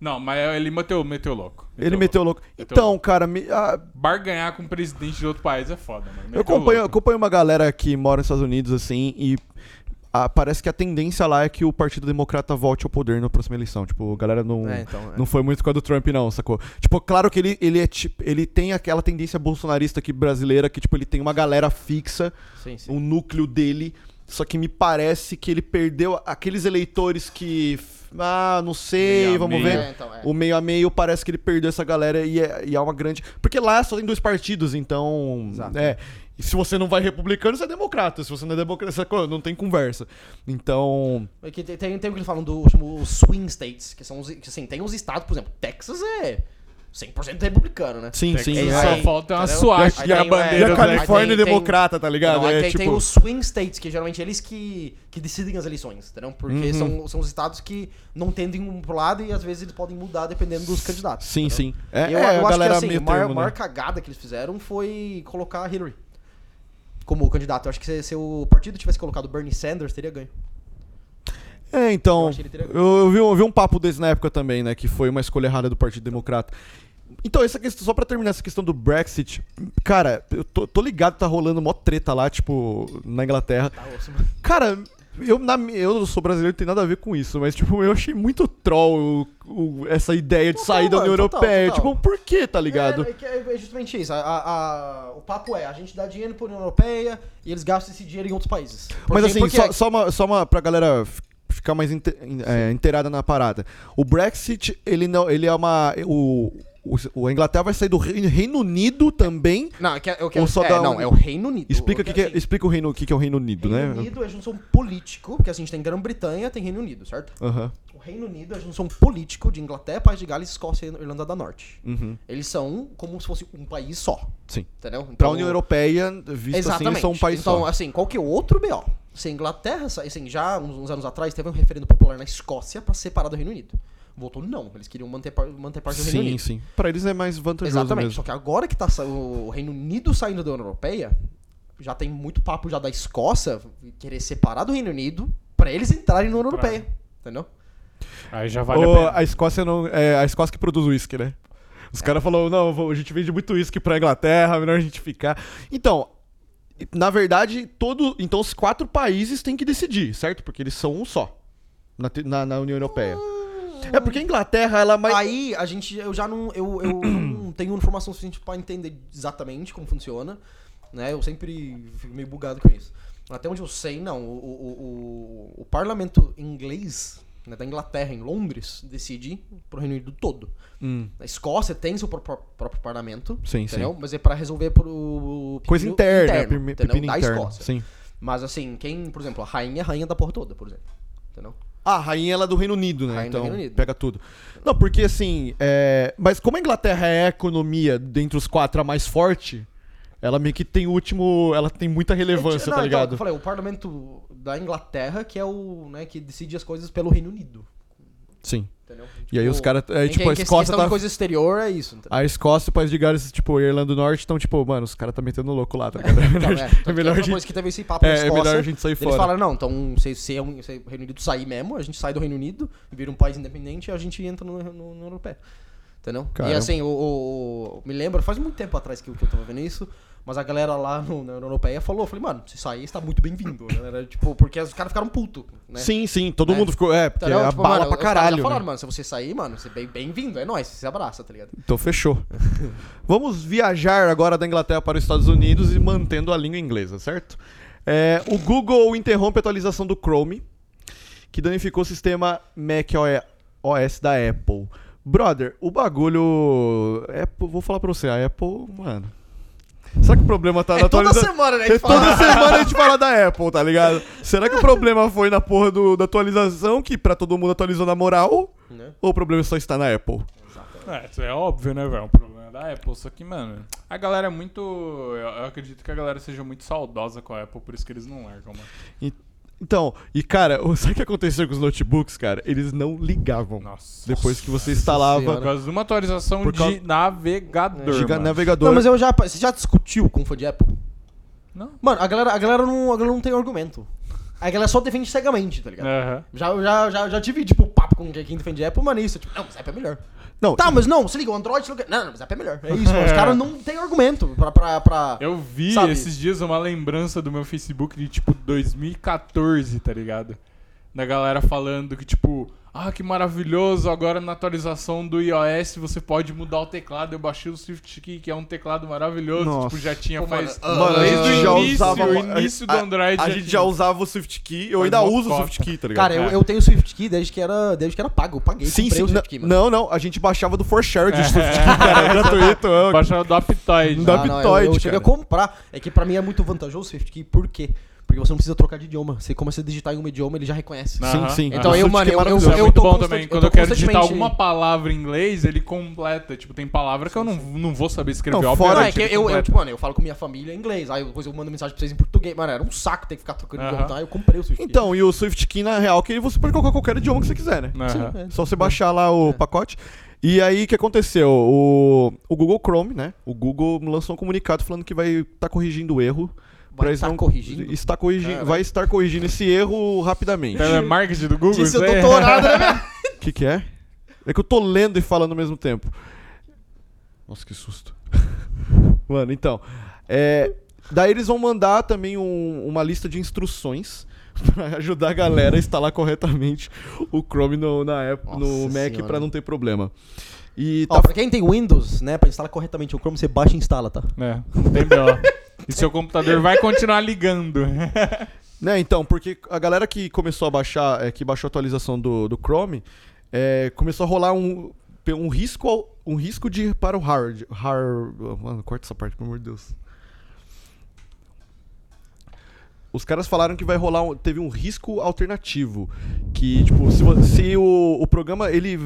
Não, mas ele meteu, meteu louco. Ele meteu louco. Meteu Então, louco. cara, me- ah, Barganhar com um presidente de outro país é foda, mano. eu Meteu acompanho, louco. acompanho uma galera que mora nos Estados Unidos, assim, e a- parece que a tendência lá é que o Partido Democrata volte ao poder na próxima eleição. Tipo, a galera não. É, então, é. Não foi muito com a do Trump, não, sacou? Tipo, claro que ele, ele é tipo. Ele tem aquela tendência bolsonarista aqui brasileira que, tipo, ele tem uma galera fixa, Sim, sim. um núcleo dele. Só que me parece que ele perdeu aqueles eleitores que. Ah, não sei, Meio vamos meio. ver. É, então, é. O meio a meio parece que ele perdeu essa galera e é, e é uma grande. Porque lá só tem dois partidos, então. Exato. É. E se você não vai republicano, você é democrata. Se você não é democrata, você não tem conversa. Então. É que tem, tem, tem o que eles falam dos chamo, swing states, que são os, que, assim, tem os estados, por exemplo, Texas é 100% republicano, né? Sim, sim. É só aí, falta uma Aí na tem, é, bandeira E a Califórnia tem- é democrata, tá ligado? Não, aí é tem, tipo. tem os swing states, que geralmente eles que, que decidem as eleições, entendeu? Porque Uhum. são, são os estados que não tendem um pro lado e às vezes eles podem mudar dependendo dos candidatos. Sim, entendeu? sim. É, eu, é, eu a acho galera que assim, a maior, termo, maior né? cagada que eles fizeram foi colocar a Hillary como candidato. Eu acho que se, se o partido tivesse colocado Bernie Sanders, teria ganho. É, então. que teria Eu, eu vi, eu vi um papo desse na época também, né? Que foi uma escolha errada do Partido Democrata. Então, essa questão, só pra terminar essa questão do Brexit, cara, eu tô, tô ligado, tá rolando mó treta lá, tipo, na Inglaterra. Tá. Cara, eu, na, eu sou brasileiro, não tem nada a ver com isso, mas, tipo, eu achei muito troll o- o- essa ideia de sair da União Europeia. total. Tipo, por quê, tá ligado? É, é que é- é justamente isso. A- a- a- o papo é, a gente dá dinheiro pra União Europeia e eles gastam esse dinheiro em outros países. Por Mas assim, Porque- só, só, uma, só uma pra galera ficar mais inte- é, inteirada na parada. O Brexit, ele não. Ele é uma. O, o, a Inglaterra vai sair do Reino, Reino Unido também. Não, é que, é, o que Ou só é, dá não, um- é o Reino Unido. Explica o que, que é, assim, explica o Reino, o que, que é o Reino Unido, Reino né? Unido é junção político, porque assim, a gente tem Grã-Bretanha, tem Reino Unido, certo? Aham. O Reino Unido é junção político de Inglaterra, País de Gales, Escócia e Irlanda da Norte. Uhum. Eles são como se fosse um país só, Sim. entendeu? Pra Então, União Europeia, visto assim, Exatamente. eles são um país então, só. assim, qual que é outro BO? Se a Inglaterra, assim, já uns, anos atrás, teve um referendo popular na Escócia pra separar do Reino Unido. Votou não, eles queriam manter, manter parte do Reino Sim, Unido. sim. Pra eles é mais vantajoso Exatamente. mesmo. Só que agora que tá o Reino Unido saindo da União Europeia, já tem muito papo já da Escócia querer separar do Reino Unido pra eles entrarem na União Pra- Europeia. Entendeu? Aí já vale Ô, a pena. a Escócia não. É a Escócia que produz uísque, né? Os caras falaram, não, a gente vende muito uísque pra Inglaterra, melhor a gente ficar. Então, na verdade, todo. Então os quatro países têm que decidir, certo? Porque eles são um só. Na, na, na União Europeia. É porque a Inglaterra, ela é mais. Aí a gente, eu já não, eu, eu não tenho informação suficiente pra entender exatamente como funciona, né? Eu sempre fico meio bugado com isso. Até onde eu sei, não. O, o, o, o parlamento inglês, né, da Inglaterra, em Londres, decide pro Reino Unido todo. Hum, A Escócia tem seu próprio, próprio parlamento, sim, entendeu? sim. Mas é pra resolver pro Coisa interna, interno, pepino da interno. Escócia. Sim. Mas assim, quem, por exemplo, a rainha é a rainha da porra toda, por exemplo. Entendeu? Ah, a rainha ela é do Reino Unido, né? Rainha então Reino Unido. pega tudo. Não, porque assim, é... mas como a Inglaterra é a economia dentre os quatro a mais forte, ela meio que tem o último, ela tem muita relevância, Não, tá então, ligado? eu falei, o parlamento da Inglaterra que é o, né, que decide as coisas pelo Reino Unido. Sim. Entendeu? E aí os caras, é, tipo, a Escócia tá coisa exterior é isso. entendeu? A Escócia, o País de Gales, tipo, a Irlanda do Norte, estão tipo, mano, os caras tá metendo louco lá, tá ligado? É Então, melhor, é, é melhor a gente, que teve esse papo na é, é melhor a gente sair eles fora. falaram, não, então se, se, é um, se o Reino Unido sair mesmo, a gente sai do Reino Unido, vira um país independente e a gente entra no, no, no Europeia. Entendeu? Caramba. E assim, o, o- o- me lembro, faz muito tempo atrás que, eu- que eu tava vendo isso, mas a galera lá no, na União Europeia falou, falei, mano, se sair, está muito bem-vindo. né? Tipo, porque os caras ficaram putos, né? Sim, sim, todo Né? mundo ficou, é, porque Entendeu? é a Tipo, bala mano, pra caralho, Já falaram, né? mano, se você sair, mano, você é bem-vindo, é nóis, você abraça, tá ligado? Então fechou. Vamos viajar agora da Inglaterra para os Estados Unidos e mantendo a língua inglesa, certo? É, o Google interrompe a atualização do Chrome, que danificou o sistema Mac OS da Apple. Brother, o bagulho. Apple, vou falar pra você, a Apple, mano. Será que o problema tá na É toda atualização? semana, né? a É gente fala- toda semana a gente fala da Apple, tá ligado? Será que o problema foi na porra do- da atualização, que pra todo mundo atualizou na moral? Né? Ou o problema só está na Apple? É, isso é óbvio, né, velho? O problema da Apple. Só que, mano, a galera é muito. Eu, eu acredito que a galera seja muito saudosa com a Apple, por isso que eles não largam, mano. Então, e cara, o- sabe o que aconteceu com os notebooks, cara? Eles não ligavam. Nossa. Depois que você instalava Por causa de uma atualização Por causa- de navegador. Giga mano. navegador. Não, mas eu já, você já discutiu com fã de Apple? Não. Mano, a galera, a galera, não, a galera não tem argumento. A galera só defende cegamente, tá ligado? Aham. Já, já, já, já tive, tipo, papo com quem defende Apple, mano, isso. Tipo, não, mas Apple é melhor. Não, Tá, mas não, se liga, o Android... se liga- Não, não, mas Zap é melhor. É isso, mano. Os caras não têm argumento pra... pra, pra... Eu vi Sabe? esses dias uma lembrança do meu Facebook de tipo 2014, tá ligado? Da galera falando que tipo, ah, que maravilhoso, agora na atualização do iOS você pode mudar o teclado. Eu baixei o SwiftKey, que é um teclado maravilhoso, Nossa. tipo, já tinha Pô, faz mano, Mano, a desde gente o já início, usava. o início do a- Android. A, já gente tinha. já usava o SwiftKey, eu Faz ainda uso o cota. SwiftKey, tá ligado? Cara, eu, É. eu tenho o SwiftKey desde que era, desde que era pago. Eu paguei, sim, sim. o SwiftKey, Não, mano. não, não, a gente baixava do ForShare de SwiftKey, cara, é gratuito. é. Baixava do Aptoide. Da Ah, não, eu, Aptoide, eu cheguei a comprar. É que pra mim é muito vantajoso o SwiftKey, por quê? Porque você não precisa trocar de idioma. Você começa a digitar em um idioma, ele já reconhece. Sim, sim. Então eu, mano, é eu- maravilhoso. Isso é eu muito tô bom também. eu Quando tô eu quero digitar alguma palavra em inglês, ele completa. Tipo, tem palavra que eu não, não vou saber escrever. Não, fora Não, é que eu, eu, tipo, mano, eu falo com minha família em inglês, aí depois eu mando mensagem pra vocês em português. Mano, era um saco ter que ficar trocando idioma, aí eu comprei o SwiftKey. Então, e o SwiftKey, na real, que você pode colocar qualquer idioma que você quiser, né? Sim, é. Só você baixar lá o É. pacote. E aí, o que aconteceu? O, o Google Chrome, né? O Google lançou um comunicado falando que vai estar corrigindo o erro. Vai eles tá não- corrigindo? Está corrigindo, vai estar corrigindo esse erro rapidamente. Telemarketing do Google. Disse aí? doutorado, né? O que, que é? É que eu tô lendo e falando ao mesmo tempo. Nossa, que susto. Mano, então. É, daí eles vão mandar também um- uma lista de instruções pra ajudar a galera a instalar corretamente o Chrome no, na app, no Mac pra não ter problema. E Ó, tá pra quem tem Windows, né, pra instalar corretamente o Chrome, você baixa e instala, tá? É, não tem B.O. E seu computador vai continuar ligando. Né, então, porque a galera que começou a baixar, é, que baixou a atualização do, do Chrome, é, começou a rolar um, um risco um risco de para o hard, hard. Mano, corta essa parte, pelo amor de Deus. Os caras falaram que vai rolar um, teve um risco alternativo, que tipo, se, se o, o programa ele,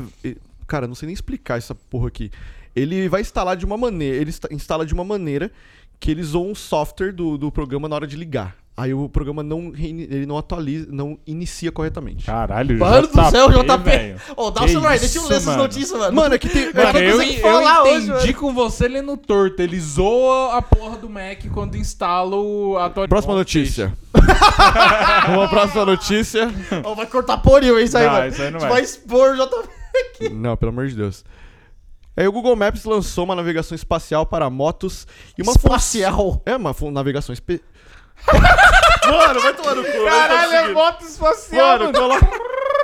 cara, não sei nem explicar essa porra aqui. Ele vai instalar de uma maneira, ele insta- instala de uma maneira que ele usou um software do, do programa na hora de ligar. Aí o programa não ele não atualiza, não inicia corretamente. Caralho, Mano do céu, JP. Ô, dá o celular, deixa eu ler essas notícias, mano. Mano, é que tem. Mano, não eu, eu hoje, entendi mano. com você lendo torto. Ele zoa a porra do Mac quando instala o a atualização. Próxima notícia. Uma próxima notícia. Ó, vai cortar poril isso aí, Não, mano. isso aí não A gente vai. vai expor o JP. Não, pelo amor de Deus. Aí o Google Maps lançou uma navegação espacial para motos e uma fun- Espacial. É uma fun- navegação espe... Mano, vai tomar no cu. Caralho, é moto espacial, Mano, mano. coloca.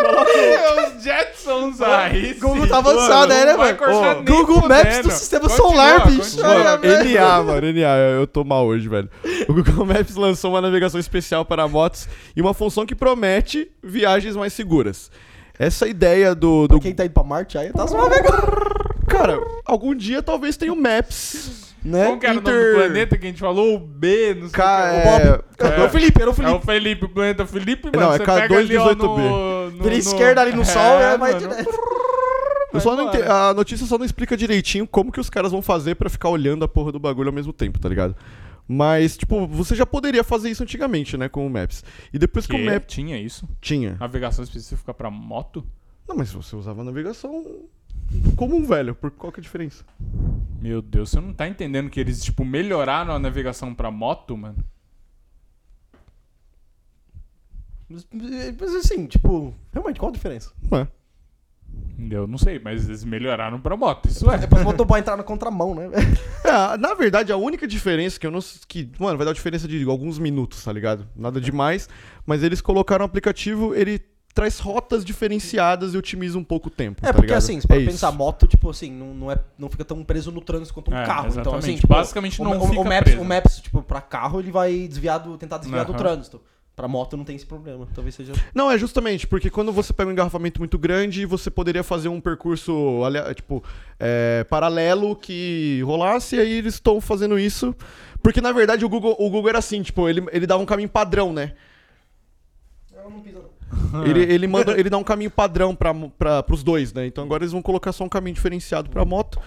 É os Jetsons aí. Google tá avançado, Mano, é, né, Ó, nem Google Maps do sistema Continua, solar, bicho. velho. NA, mano, NA, eu tô mal hoje, velho. O Google Maps lançou uma navegação especial para motos e uma função que promete viagens mais seguras. Essa ideia do, do Quem tá indo pra Marte aí tá suave agora. Cara, algum dia talvez tenha o Maps, né? Como que era o nome do planeta que a gente falou? O B, não sei Ca- o que. é- Bob. É. É o Felipe, era o É Felipe. o Felipe, o planeta Felipe, mano. Não, é você pega ali, ó, K218B. no, no- esquerda ali no É, sol vai mano. direto. Eu só ente- A notícia só não explica direitinho como que os caras vão fazer pra ficar olhando a porra do bagulho ao mesmo tempo, tá ligado? Mas, tipo, você já poderia fazer isso antigamente, né, com o Maps. E depois que o Que? Maps Tinha isso? tinha. Navegação específica pra moto? Não, mas você usava navegação comum, velho. Por qual que é a diferença? Meu Deus, você não tá entendendo que eles, tipo, melhoraram a navegação pra moto, mano? Mas, mas assim, tipo, realmente, qual a diferença? Ué. Eu não sei, mas eles melhoraram pra moto, isso é. Depois o motoboy entrar na contramão, né? É, na verdade, a única diferença que eu não. que, mano, vai dar uma diferença de alguns minutos, tá ligado? Nada demais. Mas eles colocaram o aplicativo, ele traz rotas diferenciadas e otimiza um pouco o tempo. É, tá porque ligado? assim, se for é pensar, isso. moto, tipo assim, não, não, é, não fica tão preso no trânsito quanto um É, carro. Então, exatamente. assim, tipo, Basicamente o, não o, fica o Maps, preso. o Maps, tipo, pra carro, ele vai desviar do, tentar desviar do Aham. trânsito. Pra moto não tem esse problema. Talvez seja. Não, é justamente, porque quando você pega um engarrafamento muito grande, você poderia fazer um percurso, tipo, é, paralelo que rolasse, e aí eles estão fazendo isso. Porque, na verdade, o Google, o Google era assim, tipo, ele, ele dava um caminho padrão, né? Eu não pisa, Ele, ele, manda, ele dá um caminho padrão pra, pra, pros dois, né? Então agora eles vão colocar só um caminho diferenciado pra moto.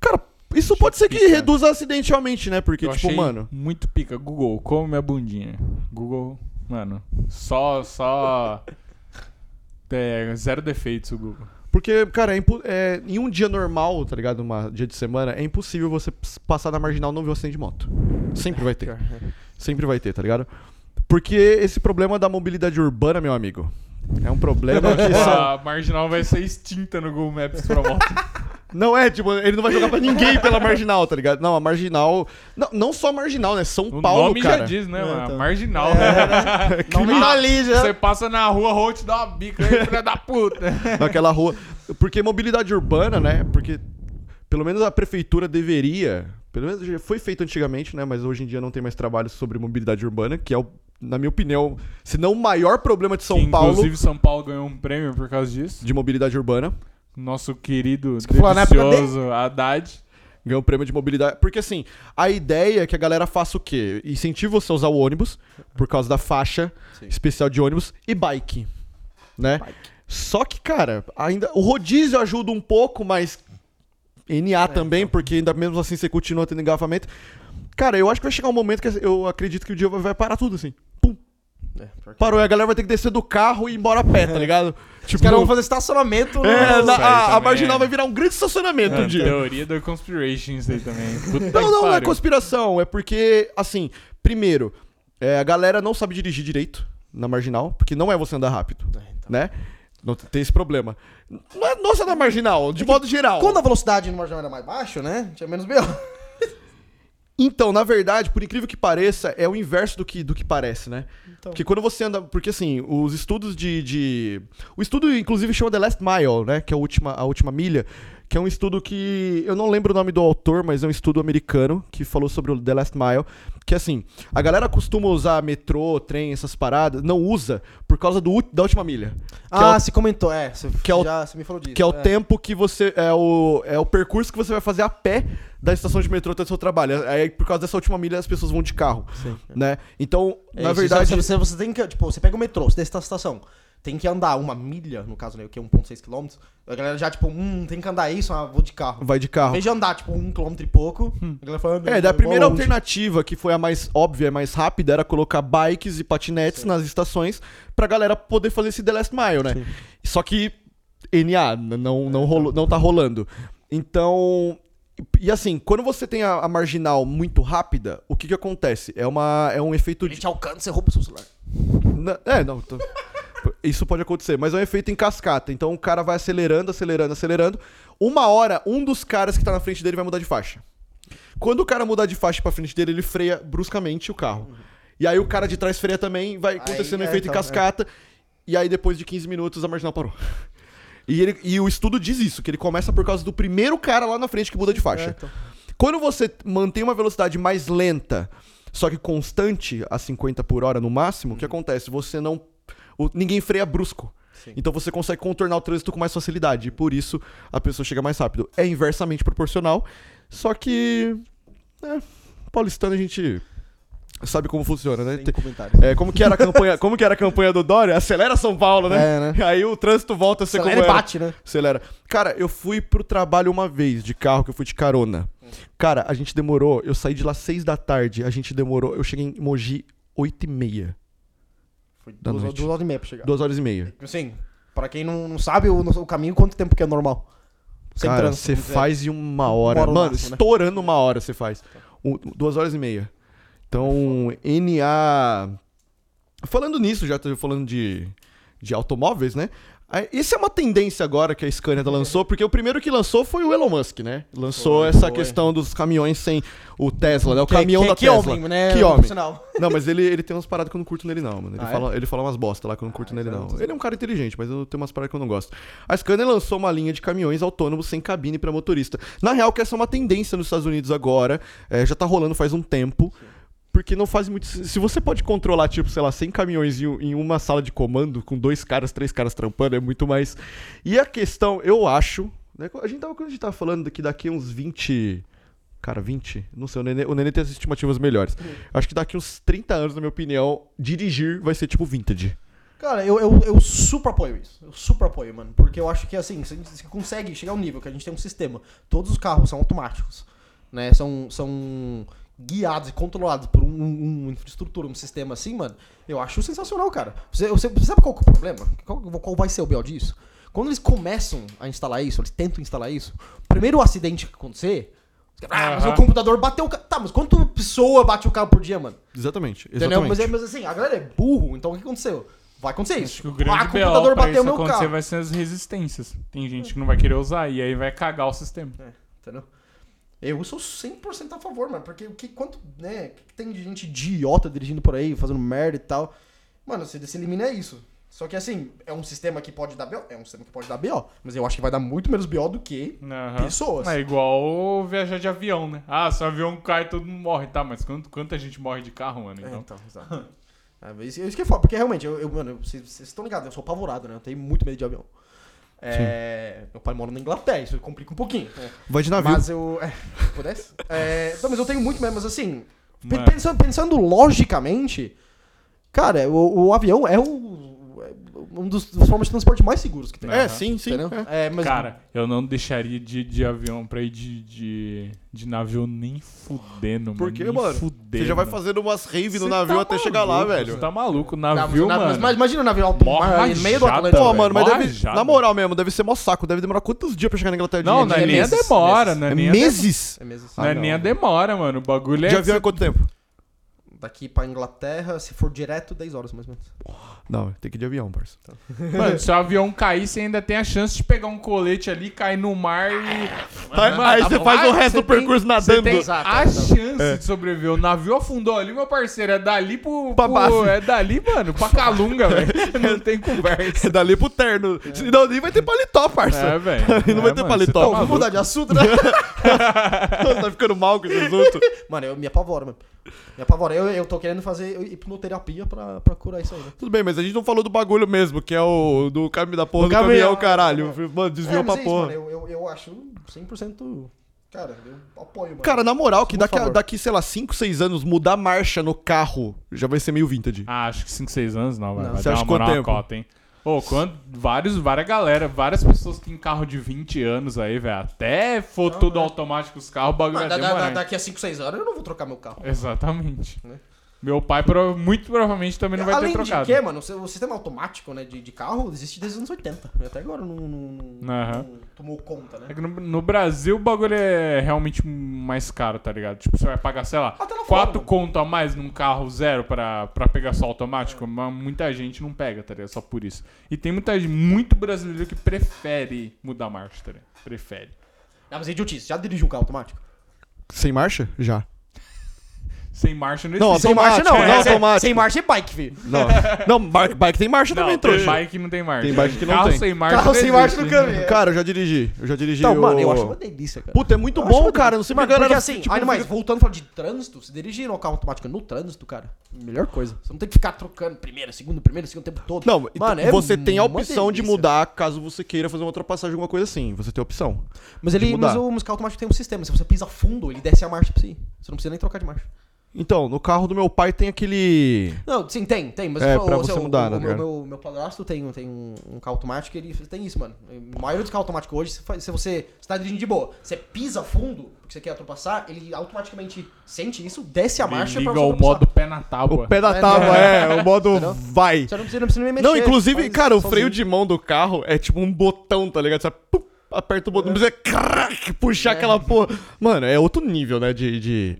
Cara, isso pode ser que pica. reduza acidentalmente, né? Porque, Eu tipo, mano. muito pica. Google, come minha bundinha. Google, mano, só, só... É, zero defeitos o Google. Porque, cara, é é, em um dia normal, tá ligado? Um dia de semana, é impossível você passar na marginal e não ver um acidente de moto. Sempre vai ter. Sempre vai ter, tá ligado? Porque esse problema da mobilidade urbana, meu amigo, é um problema que só. A marginal vai ser extinta no Google Maps pra moto. Não é, tipo, ele não vai jogar pra ninguém pela marginal, tá ligado? Não, a marginal. Não, não só marginal, né? São O Paulo, nome cara. já diz, né, É, mano? então. Marginal. Tá ali já. Você passa na rua, vou te dar uma bica aí, filha da puta. naquela rua. Porque mobilidade urbana, né? Porque pelo menos a prefeitura deveria. Pelo menos já foi feito antigamente, né? Mas hoje em dia não tem mais trabalho sobre mobilidade urbana, que é, o, na minha opinião, se não o maior problema de São Que, Paulo Inclusive, São Paulo ganhou um prêmio por causa disso. de mobilidade urbana. Nosso querido, que delicioso Haddad. Ganhou o prêmio de mobilidade. Porque assim, a ideia é que a galera faça o quê? Incentiva você a usar o ônibus, por causa da faixa Sim. especial de ônibus, e bike. Né? Só que, cara, ainda. O rodízio ajuda um pouco, mas. NA também, porque ainda mesmo assim você continua tendo engarrafamento. Cara, eu acho que vai chegar um momento que eu acredito que o dia vai parar tudo assim. Pum. É, pior que- Parou, e a galera vai ter que descer do carro e ir embora a pé, tá ligado? Os Tipo, caras vão fazer estacionamento. no- é, na- a, a também. marginal vai virar um grande estacionamento um É, dia. teoria da conspiration isso aí também. Puta Não, que não, não é pariu. conspiração. É porque, assim, primeiro, é, a galera não sabe dirigir direito na marginal, porque não é você andar rápido, É, então. né? Não tem esse problema. Não é nossa na marginal, de modo geral. Quando a velocidade no marginal era mais baixa, né? Tinha menos B.O. Então, na verdade, por incrível que pareça, é o inverso do que, do que parece, né? Então. Porque quando você anda. Porque assim, os estudos de. de- O estudo, inclusive, chama The Last Mile, né? Que é a última, a última milha. Que é um estudo que. Eu não lembro o nome do autor, mas é um estudo americano que falou sobre o The Last Mile. Que assim, a galera costuma usar metrô, trem, essas paradas, não usa por causa do, da última milha. É Ah, o- você comentou, é. Você, que é o- já, você me falou disso. que é o é. tempo que você. É o, é o percurso que você vai fazer a pé da estação de metrô até o seu trabalho. Aí, por causa dessa última milha, as pessoas vão de carro. Sim. Né? Então, É na verdade. Você, você, você tem que. Tipo, você pega o metrô, você desce da estação. Tem que andar uma milha, no caso, né? Que é 1,6 km. A galera já, tipo, hum, tem que andar isso, ah, vou de carro. Vai de Em carro. vez de andar, tipo, um quilômetro e pouco, a galera fala. É, "Não, da primeira longe." alternativa, que foi a mais óbvia, a mais rápida, era colocar bikes e patinetes nas estações pra galera poder fazer esse The Last Mile, né? Sim. Só que NA não, não, rolou, não tá rolando. Então. E assim, quando você tem a, a marginal muito rápida, o que que acontece? É, uma, é um efeito Ele de. te alcança, você rouba o seu celular. Na- É, não. tô- Isso pode acontecer, mas é um efeito em cascata. Então o cara vai acelerando, acelerando, acelerando. Uma hora, um dos caras que tá na frente dele vai mudar de faixa. Quando o cara mudar de faixa pra frente dele, ele freia bruscamente o carro. E aí o cara de trás freia também, vai acontecendo um é, efeito em então, cascata. E aí depois de 15 minutos a marginal parou. E, ele- e o estudo diz isso, que ele começa por causa do primeiro cara lá na frente que muda de faixa. É, então. Quando você mantém uma velocidade mais lenta, só que constante, a 50 por hora no máximo, o que acontece? Você não. O- ninguém freia brusco. Sim. Então você consegue contornar o trânsito com mais facilidade. E por isso a pessoa chega mais rápido. É inversamente proporcional. Só que. É, paulistano a gente sabe como funciona, né? Tem- comentários. é, como que era a campanha, como que era a campanha do Dória? Acelera São Paulo, né? É, né? Aí o trânsito volta a ser Acelera como e bate, né? Acelera. Cara, eu fui pro trabalho uma vez de carro, que eu fui de carona. Cara, a gente demorou, eu saí de lá seis da tarde, a gente demorou, eu cheguei em Mogi oito e meia. Foi Da duas, noite. duas horas e meia pra chegar. Duas horas e meia. Assim, pra quem não, não sabe o, o caminho, quanto tempo que é normal? Sem Cara, você faz em uma hora. Uma hora no Mano, máximo, né? estourando uma hora você faz. Um- duas horas e meia. Então, NA. Falando nisso, já tô falando de, de automóveis, né? Isso é uma tendência agora que a Scania lançou, porque o primeiro que lançou foi o Elon Musk, né? Lançou Foi, essa foi. questão dos caminhões sem o Tesla, né? O Que- caminhão que, da que Tesla. homem, né? Que homem. Não, mas ele, ele tem umas paradas que eu não curto nele, não, mano. Ele, Ah, é? fala, ele fala umas bosta lá que eu não curto nele, então não. Ele é um cara inteligente, mas eu tenho umas paradas que eu não gosto. A Scania lançou uma linha de caminhões autônomos sem cabine pra motorista. Na real, que essa é uma tendência nos Estados Unidos agora. é, já tá rolando faz um tempo. Porque não faz muito. Se você pode controlar, tipo, sei lá, 100 caminhões em, um- em uma sala de comando, com dois caras, três caras trampando, é muito mais. E a questão, eu acho. Né, a gente tava, quando a gente tava falando que daqui uns 20. Cara, 20? Não sei, o Nenê, o Nenê tem as estimativas melhores. Acho que daqui uns 30 anos, na minha opinião, dirigir vai ser tipo vintage. Cara, eu, eu, eu super apoio isso. Eu super apoio, mano. Porque eu acho que, assim, você você consegue chegar ao nível que a gente tem um sistema. Todos os carros são automáticos, né? São, são guiados e controlados por um, um- uma infraestrutura, um sistema assim, mano. Eu acho sensacional, cara. Você, você, sabe qual é o problema? Qual, qual vai ser o BO disso? Quando eles começam a instalar isso, eles tentam instalar isso, o primeiro acidente que acontecer... Ah, mas Aham. o computador bateu o carro. Tá, mas quanto pessoa bate o carro por dia, mano? Exatamente. Entendeu? Exatamente. Mas, é- mas assim, a galera é burro, então o que aconteceu? vai acontecer Acho isso. que o Ah, grande o computador BO bateu isso meu acontecer carro. vai ser as resistências. Tem gente que não vai querer usar e aí vai cagar o sistema. Entendeu? Eu sou 100% a favor, mano. Porque o que, quanto, né, que tem de gente idiota dirigindo por aí, fazendo merda e tal. Mano, você, você elimina isso. Só que assim, é um sistema que pode dar BO? É um sistema que pode dar BO. Mas eu acho que vai dar muito menos BO do que Aham. pessoas. É igual viajar de avião, né? Ah, se o avião cai, todo mundo morre, tá? Mas quanto, quanta gente morre de carro, mano? É, Então. então, exato. É, isso, isso que é foda, porque realmente, eu, eu- mano, vocês vocês estão ligados, eu sou apavorado, né? Eu tenho muito medo de avião. É, meu pai mora na Inglaterra, isso complica um pouquinho. né? Vai de navio. Mas eu. É, pudesse? É, não, mas eu tenho muito medo, mas assim. Pensando, pensando logicamente, cara, o, o avião é o. um dos, das formas de transporte mais seguros que tem. É, sim, sim. É. É, mas, Cara, eu não deixaria de, de avião pra ir de, de, de navio nem fudendo, mano. Por quê, mano? Fudendo. Você já vai fazendo umas rave no navio tá até chegar lá, maluco, velho. Você tá maluco? Não, mas Navio, o navio- mano. Mas imagina o navio alto mar, no meio do Atlântico. Pô, mano, mas deve. Na moral mesmo, deve ser mó saco. Deve demorar quantos dias pra chegar na Inglaterra de Não, não é nem a meses, demora, meses. não é É meses? É assim. Não é nem a demora, mano. O bagulho é. De avião é quanto tempo? Daqui pra Inglaterra, se for direto, 10 horas mais ou menos. Não, tem que ir de avião, parça. Mano, se o avião cair, você ainda tem a chance de pegar um colete ali, cair no mar e. Aí, Mano, aí tá você bom. faz o Ah, resto você do percurso tem- Você nadando. tem Exato, a exato. chance de sobreviver. O navio afundou ali, meu parceiro. É dali pro. Pra pro- base. é dali, mano, pra Calunga, velho. Não tem conversa. É dali pro terno. Não, nem vai ter paletó, parça. É, velho. Não vai É, ter mano, paletó. você tá vamos mudar de assunto, né? tá ficando mal com esse assunto. Mano, eu me apavoro, mano. Me apavoro. Eu, eu tô querendo fazer hipnoterapia pra, pra curar isso aí, né? Tudo bem, mas a gente não falou do bagulho mesmo, que é o do caminho da porra Do do caminhão, caminhão, caralho. Mano, desviou É, mas pra é isso, porra. mano, eu, eu, eu acho 100%. Cara, eu apoio, mano. Cara, na moral, que daqui, a- daqui, sei lá, 5, 6 anos, mudar a marcha no carro já vai ser meio vintage. Ah, acho que 5, 6 anos não, vai. Não. Vai Você dar acha uma moral tempo? cota, hein? Ô, quando, vários, várias galera, várias pessoas têm carro de 20 anos aí, velho. Até for Não, tudo é. automático os carros, o bagulho Mano, vai da- da- hein? daqui a 5, 6 anos eu não vou trocar meu carro. Exatamente. Né? Meu pai muito provavelmente também não vai Além ter trocado. de que, mano, o sistema automático né, de, de carro existe desde os anos 80. E Até agora não, não, não- tomou conta, né? É que no, no Brasil o bagulho é realmente mais caro, tá ligado? Tipo, você vai pagar, sei lá, lá fora, 4 mano. conto a mais num carro zero pra, pra pegar só automático, mas muita gente não pega, tá ligado? Só por isso. E tem muita gente, muito brasileiro que prefere mudar a marcha, tá ligado? Prefere. Ah, mas é idiotice. Já dirigiu um carro automático? Sem marcha? Já. Sem marcha não Não, existe. Sem marcha não, é, não sem- automático. Sem marcha é bike, filho. Não, não bike, bike tem marcha Não, também, tem trouxa. bike não tem marcha. Tem bike que não Carro tem. sem marcha Carro não sem marcha no caminho. Cara, eu já dirigi. Eu já dirigi Então, o... mano, eu acho uma delícia, cara. Puta, é muito Eu bom, cara. delícia. Não sei Mano, porque a porque galera... assim, tipo, ainda mais, voltando a falar de trânsito, se dirigir no carro automático no trânsito, cara, melhor coisa. Você não tem que ficar trocando primeira, segunda, primeira, segunda o tempo todo. Não, Mano, então, é você tem a opção de mudar caso você queira fazer uma ultrapassagem, alguma coisa assim. Você tem a opção. Mas ele, mas o musical automático tem um sistema. Se você pisa fundo, ele desce a marcha pra si. Você não precisa nem trocar de marcha. Então, no carro do meu pai tem aquele... Não, sim, tem, tem. Mas É, o- pra o- você o- mudar, o, né, meu, cara? meu, meu padrasto tem, tem um, um carro automático e ele tem isso, mano. A maioria dos carros automáticos hoje, se, você está dirigindo de boa, você pisa fundo, porque você quer ultrapassar, ele automaticamente sente isso, desce a Ele marcha liga pra você o modo pé na tábua. O pé da É, tábua, não. é. O modo Entendeu? vai. Você não precisa, não precisa nem mexer. Não, inclusive, cara, o sozinho. freio de mão do carro é tipo um botão, tá ligado? Você pum, aperta o botão, não precisa crack, puxar É. aquela porra. Mano, é outro nível, né, de... de-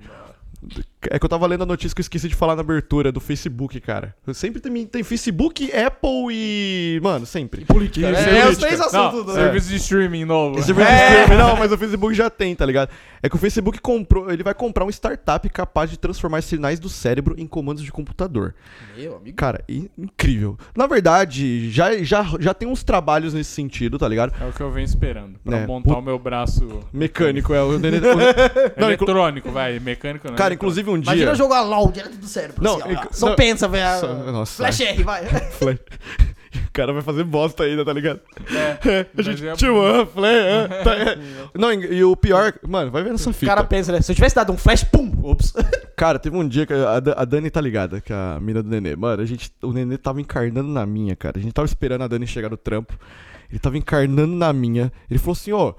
É que eu tava lendo a notícia que eu esqueci de falar na abertura do Facebook, cara. Eu sempre tem, tem Facebook, Apple e... Mano, sempre. política, E né? serviço- É, os três Não, assuntos. né? serviço de streaming novo. Esse serviço de streaming, Não, mas o Facebook já tem, tá ligado? É que o Facebook comprou, ele vai comprar uma startup capaz de transformar sinais do cérebro em comandos de computador. Meu amigo. Cara, in- incrível. Na verdade, já, já, já tem uns trabalhos nesse sentido, tá ligado? É o que eu venho esperando. Pra É, montar o meu braço Mecânico é o. Não, eletrônico, vai. Mecânico não. Cara, eletrônico. Inclusive um dia. Imagina jogar LOL direto do cérebro. Não, assim, ó. Só não- pensa, velho. Nossa. Flash R, vai. Flash. O cara vai fazer bosta ainda, tá ligado? É, A mas gente é- é, tá, é. Não, e o pior. Mano, vai vendo essa O fita. cara pensa, né? Se eu tivesse dado um flash, pum! Ops. Cara, teve um dia que a, a Dani tá ligada, que é a mina do Nenê. Mano, a gente, o Nenê tava encarnando na minha, cara. A gente tava esperando a Dani chegar no trampo. Ele tava encarnando na minha. Ele falou assim, ó.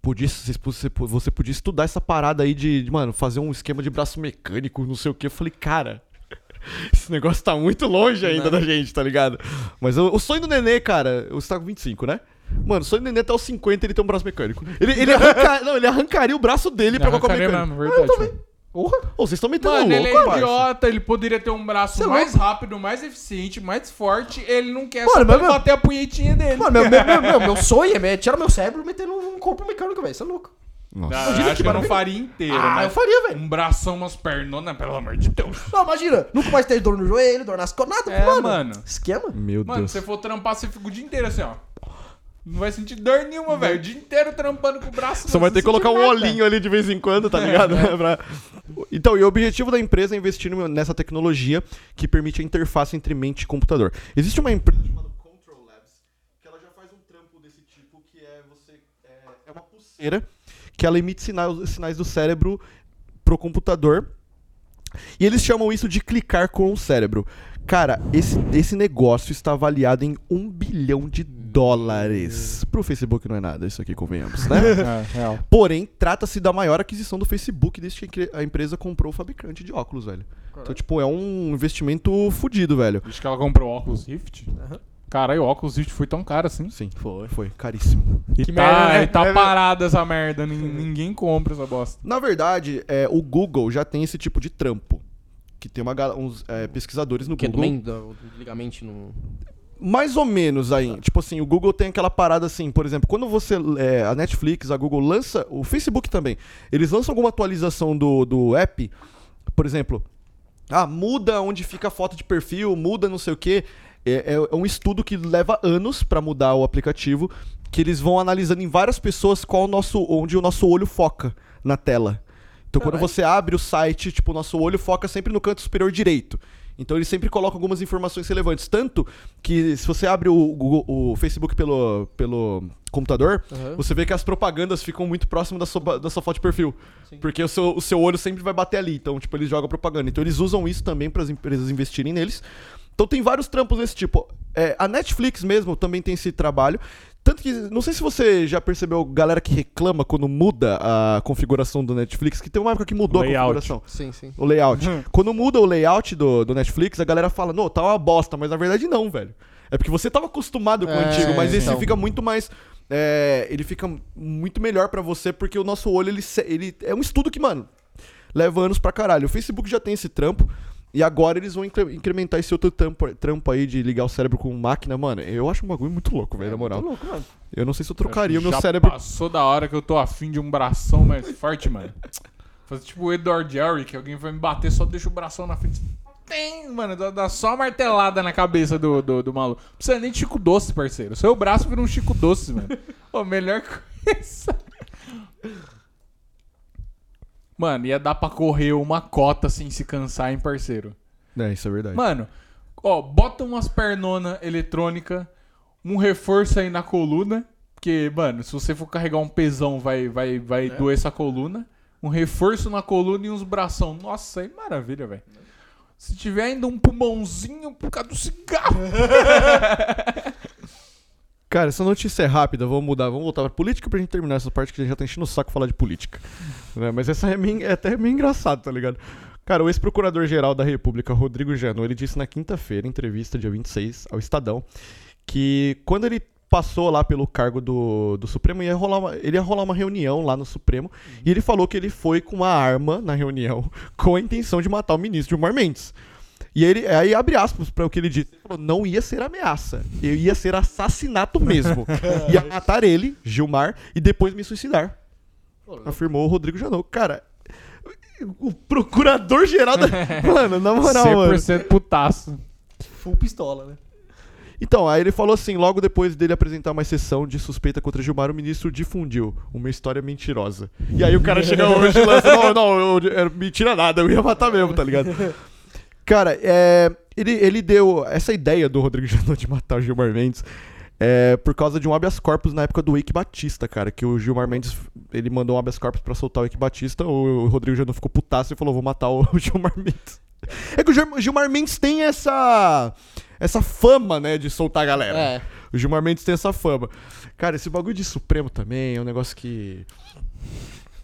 Podia, você, você podia estudar essa parada aí de, de, mano, fazer um esquema de braço mecânico, não sei o que. Eu falei, cara, esse negócio tá muito longe ainda da gente, tá ligado? Mas o, o sonho do Nenê, cara, você tá com 25, né? Mano, o sonho do Nenê até os 50 ele tem um braço mecânico. Ele, ele, arranca- não, ele arrancaria o braço dele pra colocar o mecânico. mesmo, verdade. mano. Porra. Ô, vocês estão metendo Mano, louco, ele é parça. idiota, ele poderia ter um braço Cê é mais rápido, mais eficiente, mais forte, ele não quer Mano, só meu- bater a punhetinha dele. Mano, meu, meu, meu, meu, meu sonho é tirar meu cérebro e meter num corpo mecânico, velho. Você é louco. Nossa. Imagina acho que que eu não faria inteiro, ah, eu faria, velho. Um bração, umas pernonas, pelo amor de Deus. Não, imagina. Nunca mais ter dor no joelho, dor nas costas, nada. É, mano. mano. Esquema. Meu Mano, Deus. se você for trampar, você fica o dia inteiro assim, ó. Não vai sentir dor nenhuma, velho. O dia inteiro trampando com o braço. Só vai ter que colocar um nada. olhinho ali de vez em quando, tá ligado? Pra- Então, e o objetivo da empresa é investir nessa tecnologia que permite a interface entre mente e computador. Existe uma empresa chamada Control Labs que ela já faz um trampo desse tipo que é você é, é uma pulseira que ela emite sinais, sinais do cérebro pro computador e eles chamam isso de clicar com o cérebro. Cara, esse, esse negócio está avaliado em um bilhão de dólares. Pro Facebook não é nada, isso aqui convenhamos, né? É, real. Porém, trata-se da maior aquisição do Facebook desde que a empresa comprou o fabricante de óculos, velho. Então, tipo, é um investimento fudido, velho. Acho que ela comprou o óculos Rift. Aham. Caralho, o óculos Rift foi tão caro assim. Sim, foi, foi caríssimo. E Que tá, merda, né? e tá É, parada essa merda. nin- Ninguém compra essa bosta. Na verdade, é, o Google já tem esse tipo de trampo. Que tem uma, uns é, pesquisadores no que? Do, Google. men, do, do ligamente no... Mais ou menos aí. Tipo assim, o Google tem aquela parada assim, por exemplo, quando você. é, a Netflix, a Google lança. O Facebook também. Eles lançam alguma atualização do, do app. Por exemplo, ah, muda onde fica a foto de perfil, muda não sei o quê. É, é- é um estudo que leva anos pra mudar o aplicativo. Que eles vão analisando em várias pessoas qual o nosso, onde o nosso olho foca na tela. Então, quando Caralho. você abre o site, tipo, o nosso olho foca sempre no canto superior direito. Então, eles sempre colocam algumas informações relevantes. Tanto que, se você abre o, Google- o Facebook pelo, pelo computador, Aham. você vê que as propagandas ficam muito próximas da sua, da sua foto de perfil. Sim. Porque o seu, o seu olho sempre vai bater ali. Então, tipo, eles jogam propaganda. Então, eles usam isso também para as empresas investirem neles. Então, tem vários trampos desse tipo. É, a Netflix mesmo também tem esse trabalho. Tanto que, não sei se você já percebeu, galera que reclama quando muda a configuração do Netflix, que tem uma época que mudou a Layout. configuração. Sim, sim. O layout. Quando muda o layout do, do Netflix, a galera fala, não, tá uma bosta, mas na verdade não, velho. É porque você tava acostumado com o É, antigo, mas esse então. fica muito mais. é, ele fica muito melhor pra você, porque o nosso olho, ele, ele é um estudo que, mano, leva anos pra caralho. O Facebook já tem esse trampo. E agora eles vão incre- incrementar esse outro trampo, trampo aí de ligar o cérebro com máquina, mano. Eu acho um bagulho muito louco, velho, na moral. Tô louco, mano. Eu não sei se eu trocaria o meu cérebro. passou da hora que eu tô afim de um bração mais forte, mano. Fazer tipo o Edward Jerry, que alguém vai me bater, só deixa o bração na frente. Tem, mano, dá, dá só uma martelada na cabeça do, do, do maluco. Não precisa nem de Chico Doce, parceiro. Seu braço vira um Chico Doce, mano. Ô, melhor coisa. Mano, ia dar pra correr uma cota sem se cansar, hein, parceiro? É, isso é verdade. Mano, ó, bota umas pernona eletrônica, um reforço aí na coluna, porque, mano, se você for carregar um pesão, vai, vai, vai doer essa coluna. Um reforço na coluna e uns bração. Nossa, aí maravilha, velho. Se tiver ainda um pulmãozinho por causa do cigarro. Cara, essa notícia é rápida, vamos mudar, vamos voltar pra política pra gente terminar essa parte que a gente já tá enchendo o saco falar de política. Né, Mas essa é, meio- é até meio engraçado, tá ligado? Cara, o ex-procurador-geral da República, Rodrigo Janot, ele disse na quinta-feira, em entrevista, dia 26, ao Estadão, que quando ele passou lá pelo cargo do, do Supremo, ia rolar uma- ele ia rolar uma reunião lá no Supremo, e ele falou que ele foi com uma arma na reunião com a intenção de matar o ministro Gilmar Mendes. E ele, aí abre aspas para o que ele disse. Ele falou, não ia ser ameaça, eu ia ser assassinato mesmo. ia matar ele, Gilmar, e depois me suicidar. Afirmou o Rodrigo Janot. Cara, o procurador-geral da... Mano, na moral, mano. 100% putaço. Full pistola, né? Então, aí ele falou assim, logo depois dele apresentar uma sessão de suspeita contra Gilmar, o ministro difundiu uma história mentirosa. E aí o cara chega hoje e lança, não, não, eu, eu- mentira nada, eu ia matar mesmo, tá ligado? Cara, é, ele, ele deu essa ideia do Rodrigo Janot de matar o Gilmar Mendes é, por causa de um habeas corpus na época do Eike Batista, cara, que o Gilmar Mendes, ele mandou um habeas corpus pra soltar o Eike Batista, o, Rodrigo Janot ficou putaço e falou, vou matar o, o Gilmar Mendes. É que o Gilmar- Gilmar Mendes tem essa essa fama, né, de soltar a galera. É. O Gilmar Mendes tem essa fama. Cara, esse bagulho de Supremo também é um negócio que.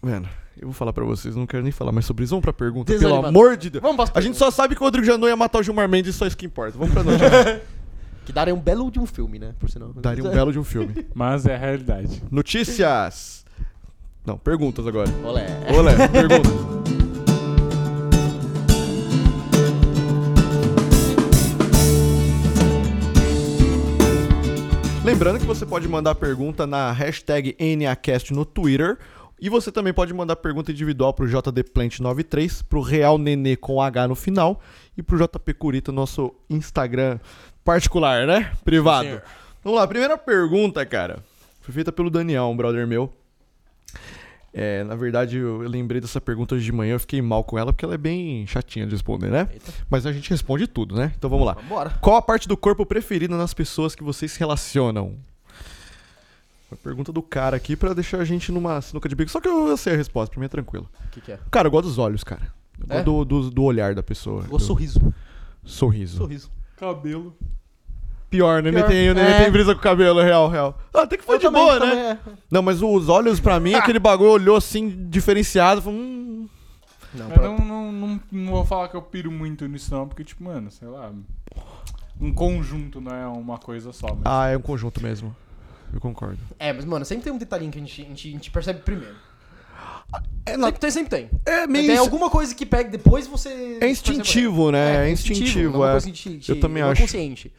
Mano, eu vou falar pra vocês, não quero nem falar mais sobre isso. Vamos pra pergunta, Desanimado. pelo amor de Deus. Vamos pra A gente só sabe que o Rodrigo Janot ia matar o Gilmar Mendes, só isso que importa. Vamos pra nós. Que daria um belo de um filme, né? Por sinal. Daria um belo de um filme. Mas é a realidade. Notícias! Não, perguntas agora. Olé. Olé, perguntas. Lembrando que você pode mandar pergunta na hashtag NACast no Twitter e você também pode mandar pergunta individual pro JDPlant93, pro Real Nenê com H no final e pro JP Curita, nosso Instagram particular, né? Privado. senhor. Vamos lá, primeira pergunta, cara. Foi feita pelo Daniel, um brother meu. É, na verdade, eu eu lembrei dessa pergunta hoje de manhã, eu fiquei mal com ela porque ela é bem chatinha de responder, né? Eita. Mas a gente responde tudo, né? Então vamos lá. Vambora. Qual a parte do corpo preferida nas pessoas que vocês se relacionam? Uma pergunta do cara aqui pra deixar a gente numa sinuca de bico. Só que eu, eu sei a resposta, pra mim é tranquilo. O que, que é? Cara, eu gosto dos olhos, cara. Eu É? gosto do, do, do olhar da pessoa. O do sorriso. sorriso. Sorriso. Cabelo. Pior, né? Pior. Nem tem, nem É. tem brisa com o cabelo, real, real. Ah, até que foi Eu de também, boa, também, né? é. Não, mas os olhos, pra mim, aquele bagulho olhou assim, diferenciado. Falou, hum. Não, Eu pra- não, não, não, não vou falar que eu piro muito nisso, não, porque, tipo, mano, sei lá. Um conjunto não é uma coisa só. Mas... Ah, é um conjunto mesmo. Eu concordo. É, mas, mano, sempre tem um detalhinho que a gente, a gente, a gente percebe primeiro. É, na- Sempre tem, sempre tem. é meio. Tem alguma coisa que pega depois você. É instintivo, né? É, instintivo. é uma é. que Eu também acho. consciente.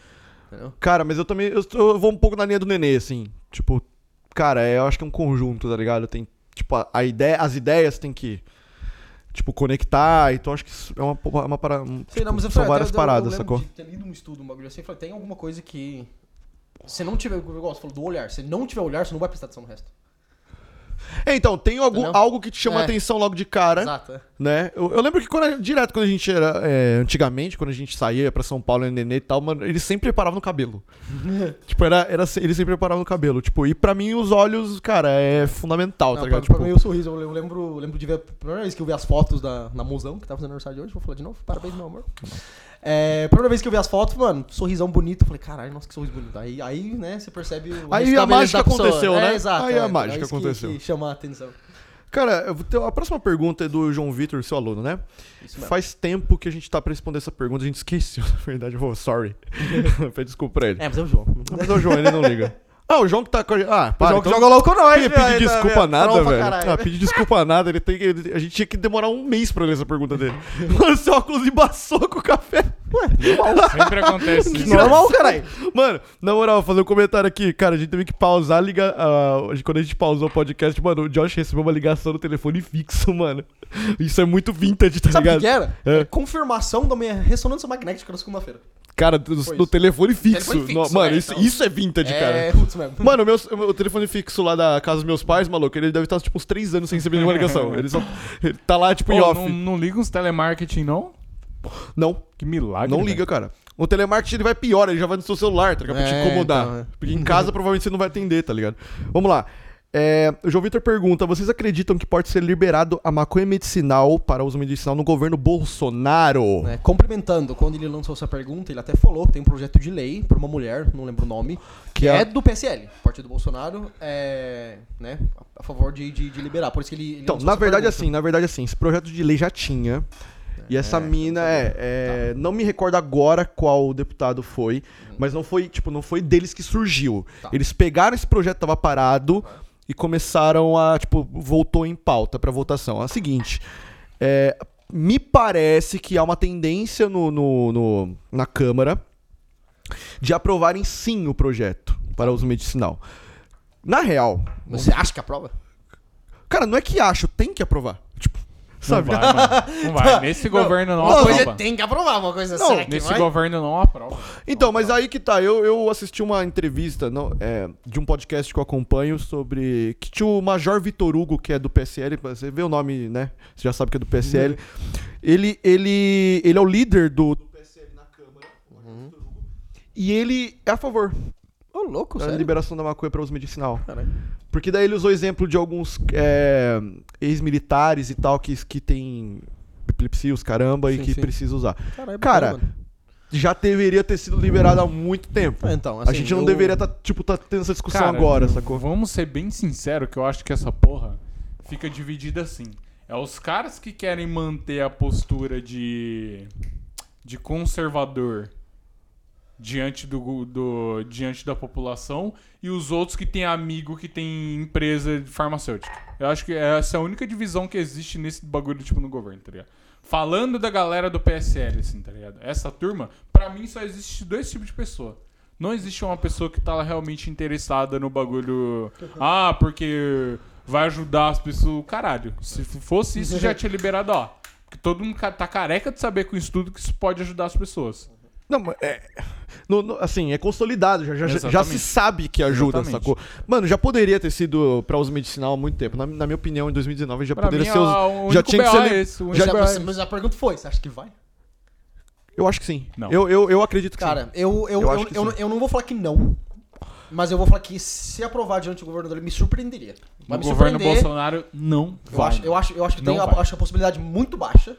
Entendeu? Cara, mas eu também. Eu, eu vou um pouco na linha do nenê, assim. Tipo, cara, é, eu acho que é um conjunto, tá ligado? Tem. Tipo, a, a ideia, as ideias tem que. Tipo, conectar. Então acho que é uma, uma parada. Sei não, mas eu são falei, várias até eu- paradas, eu sacou? lembro de ter lido um estudo, um bagulho assim, eu falei, tem alguma coisa que. Se não tiver, igual você falou, do olhar. Se não tiver olhar, você não vai prestar atenção no resto. Então, tem Entendeu? algo que te chama É. atenção logo de cara, Exato. é. né? Eu, eu lembro que quando a- direto quando a gente era. é, antigamente, quando a gente saía pra São Paulo e nenê e tal, mano, ele sempre reparava no cabelo. tipo, era, era, se- ele sempre reparava no cabelo. Tipo, e pra mim os olhos, cara, é fundamental, Não, tá pra, ligado? pra Tipo, mim o sorriso, eu lembro, eu lembro de ver a primeira vez que eu vi as fotos da, na Musão, que tá fazendo aniversário de hoje, vou falar de novo, parabéns, meu amor. É, primeira vez que eu vi as fotos, mano, sorrisão bonito, eu falei, caralho, nossa, que sorriso bonito. Aí, aí né, você percebe o Aí a mágica aconteceu, né? É, exato. Aí é, a mágica é isso que- aconteceu. Que, chama a atenção. Cara, eu vou ter- a próxima pergunta é do João Vitor, seu aluno, né? Faz tempo que a gente tá pra responder essa pergunta, a gente esqueceu, na verdade. Oh, sorry. Desculpa pra ele. É, mas é o João. Mas é o João, ele não liga. Ah, o João que tá com a gente. Ah, O para. João que então- joga LOL com nós, Ele velho, pedir tá desculpa vendo? nada, velho. caralho. Ah, pedir desculpa nada, ele tem que, ele- a gente tinha que demorar um mês pra ler essa pergunta dele. Mano, seu óculos embaçou com o café. Sempre acontece isso. Normal, caralho. Mano, na moral, vou fazer um comentário aqui. Cara, a gente teve que pausar, ligar. ah, quando a gente pausou o podcast, mano, o Josh recebeu uma ligação no telefone fixo, mano. Isso é muito vintage, tá Sabe o ligado? que que era? É. É confirmação da minha ressonância magnética na segunda-feira. Cara, do, telefone fixo. Telefone fixo, No- mano, é, isso, então. isso é vintage, é, cara. putz mesmo. Mano, o meu, o meu telefone fixo lá da casa dos meus pais, maluco, ele deve estar, tipo, uns 3 anos sem receber nenhuma ligação. Ele só. Ele tá lá, tipo, em Pô, off. não, não liga uns telemarketing, não? Não, Que milagre. não velho. liga, cara. O telemarketing ele vai pior, ele já vai no seu celular, tá ligado? Pra te É, incomodar. então, é. Porque em casa provavelmente você não vai atender, tá ligado? Vamos lá. É, o João Vitor pergunta: vocês acreditam que pode ser liberado a maconha medicinal para uso medicinal no governo Bolsonaro? É, complementando, quando ele lançou essa pergunta, ele até falou que tem um projeto de lei por uma mulher, não lembro o nome, que Que é, é- do PSL, Partido Bolsonaro, é, né, a favor de, de, de liberar. Por isso que ele. ele Então, na verdade, pergunta. assim, na verdade, assim, esse projeto de lei já tinha. E essa É, mina não é, é, não me recordo agora qual deputado foi, mas não foi, tipo, não foi deles que surgiu. Tá. Eles pegaram esse projeto que tava parado e começaram a, tipo, voltou em pauta pra votação. É o seguinte, é, me parece que há uma tendência no, no- no- na Câmara de aprovarem sim o projeto para uso medicinal. Na real, Você acha que aprova? cara, não é que acho, tem que aprovar. Tipo, Não sabe? vai, mano. Não vai. Nesse governo não, uma aprova. coisa tem que aprovar, uma coisa Não, será que Nesse vai? governo não aprova. Então, mas aí que tá. Eu, eu assisti uma entrevista não, é, de um podcast que eu acompanho sobre. Que tinha o Major Vitor Hugo, que é do PSL. Você vê o nome, né? Você já sabe que é do PSL. Ele, ele, ele é o líder do, do PSL na Câmara. Hugo, E ele é a favor Ô, louco, da sério? liberação da maconha para uso medicinal. Caralho. Porque daí ele usou exemplo de alguns é, ex-militares e tal que, que tem epilepsia, os caramba, e Sim, que sim. precisa usar. Caralho, Cara, mano. Já deveria ter sido liberado há muito tempo. É, Então, a assim, gente não eu- deveria estar, tipo, tá tendo essa discussão Cara, agora, sacou? Vamos ser bem sinceros que eu acho que essa porra fica dividida assim. É os caras que querem manter a postura de de conservador diante do, do diante da população e os outros que tem amigo que tem empresa farmacêutica. Eu acho que essa é a única divisão que existe nesse bagulho tipo no governo, tá ligado? Falando da galera do PSL assim, tá ligado? Essa turma, pra mim só existe dois tipos de pessoa. Não existe uma pessoa que tá realmente interessada no bagulho. Ah, porque vai ajudar as pessoas. Caralho, se fosse isso, já tinha liberado, ó. Porque todo mundo tá careca de saber com isso tudo que isso pode ajudar as pessoas. Não, mas é. no- no- assim, é consolidado, já, já, já se sabe que ajuda, Exatamente. sacou? Mano, já poderia ter sido pra uso medicinal há muito tempo. Na, na minha opinião, em 2019 já Pra poderia mim, ser. ó, us- o já único tinha que BO ser. é esse, o Mas, é mas- a pergunta foi, você acha que vai? Eu acho que sim. Não. Eu, eu, eu acredito que Cara, sim. eu, eu, Eu eu, que eu, sim. eu não vou falar que não, mas eu vou falar que se aprovar diante do governo dele, me surpreenderia. Vai No me governo. Bolsonaro não Eu vai. acho, eu, acho, eu acho que Não tem a, acho a possibilidade muito baixa.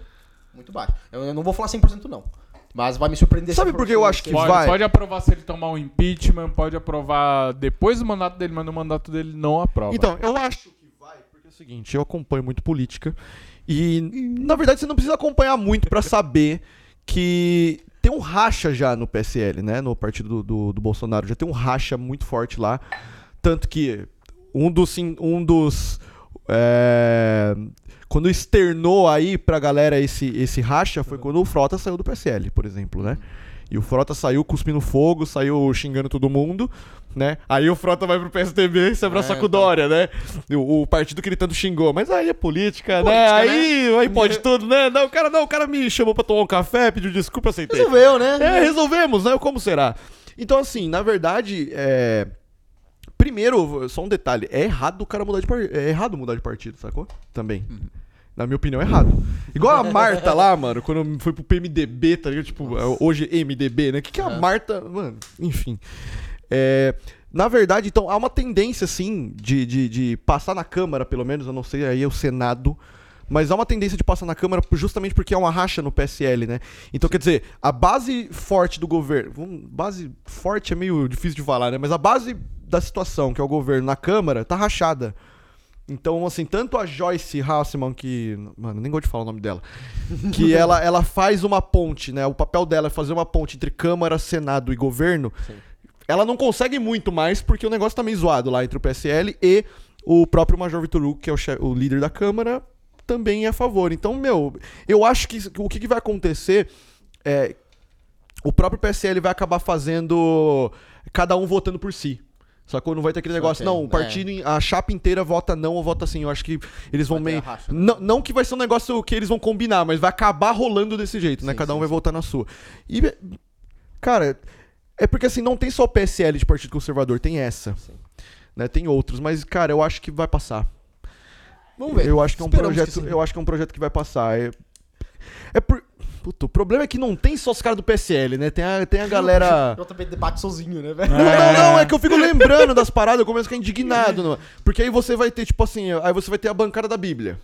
Muito baixa. Eu, eu não vou falar 100% não. Mas vai me surpreender. Sabe por que eu for- acho que Pode, vai. pode aprovar se ele tomar um impeachment, pode aprovar depois do mandato dele, mas no mandato dele não aprova. Então, eu acho que vai, porque é o seguinte, eu acompanho muito política e, na verdade, você não precisa acompanhar muito pra saber que tem um racha já no PSL, né, no partido do, do, do Bolsonaro, já tem um racha muito forte lá, tanto que um dos, sim- um dos é, quando externou aí pra galera esse, esse racha foi quando o Frota saiu do PSL, por exemplo, né? E o Frota saiu cuspindo fogo, saiu xingando todo mundo, né? Aí o Frota vai pro PSDB e se abraça É, com o então. Dória, né? O, o partido que ele tanto xingou. Mas aí é política, né? Política, Aí, aí pode tudo, né? Não, o cara não, o cara me chamou pra tomar um café, pediu desculpa, aceitei. Resolveu, né? É, resolvemos, né? Como será? Então, assim, na verdade, é. Primeiro, só um detalhe, é errado o cara mudar de partido. É errado mudar de partido, sacou? Também. Na minha opinião, é errado. Igual a Marta lá, mano, quando foi pro PMDB, tá ligado? Tipo, é, hoje MDB, né? O que, que é a. Marta. Mano, enfim. É, na verdade, então, há uma tendência, assim, de, de, de passar na Câmara, pelo menos, eu não sei, aí é o Senado. Mas há uma tendência de passar na Câmara justamente porque é uma racha no PSL, né? Então, quer dizer, a base forte do governo. Base forte é meio difícil de falar, né? Mas a base da situação, que é o governo na Câmara, tá rachada. Então, assim, tanto a Joyce Hasselman, que. Mano, nem gosto de falar o nome dela. Que ela, ela faz uma ponte, né? O papel dela é fazer uma ponte entre Câmara, Senado e governo. Sim. Ela não consegue muito mais porque o negócio tá meio zoado lá entre o PSL e o próprio Major Vitor Hugo, que é o, o líder da Câmara, também é a favor. Então, meu, eu acho que o que, que vai acontecer é. O próprio PSL vai acabar fazendo. Cada um votando por si. Sacou? Não vai ter aquele Só negócio, que- não, o é. partido, a chapa inteira vota não ou vota sim. Eu acho que eles vão meio. racha, né? Não, não que vai ser um negócio que eles vão combinar, mas vai acabar rolando desse jeito, né? Sim, Cada um sim, vai votar na sua. E, cara, é porque assim, não tem só o PSL de Partido Conservador, tem essa. Sim. Né? Tem outros, mas, cara, eu acho que vai passar. Vamos ver. Eu acho que é um Esperamos projeto. eu acho que é um projeto que vai passar. É, é por. Puta, o problema é que não tem só os caras do PSL, né? Tem a, tem a galera. Eu também debate sozinho, né, velho? Não, não, não, é que eu fico lembrando das paradas, eu começo a ficar indignado. não é? Porque aí você vai ter, tipo assim, aí você vai ter a bancada da Bíblia.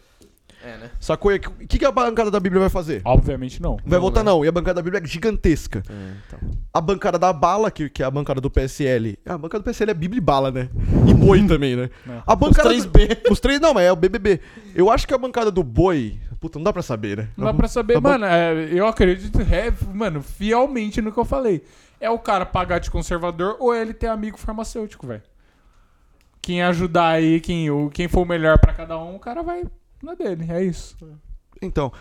É, né? Sacou? E O que, que a bancada da Bíblia vai fazer? Obviamente não. Vai Não, votar né? não. E a bancada da Bíblia é gigantesca. É, então. A bancada da bala, que, que é a bancada do PSL. A bancada do PSL é Bíblia e bala, né? E boi também, né? É. A bancada três do- B. Os três, não, mas é o BBB. Eu acho que a bancada do boi. Puta, não dá pra saber, né? Não dá pra saber, ban- mano. é, eu acredito, é, mano, fielmente no que eu falei. É o cara pagar de conservador ou ele ter amigo farmacêutico, velho. Quem ajudar aí, quem, o, quem for o melhor pra cada um, o cara vai na dele. É isso. Então.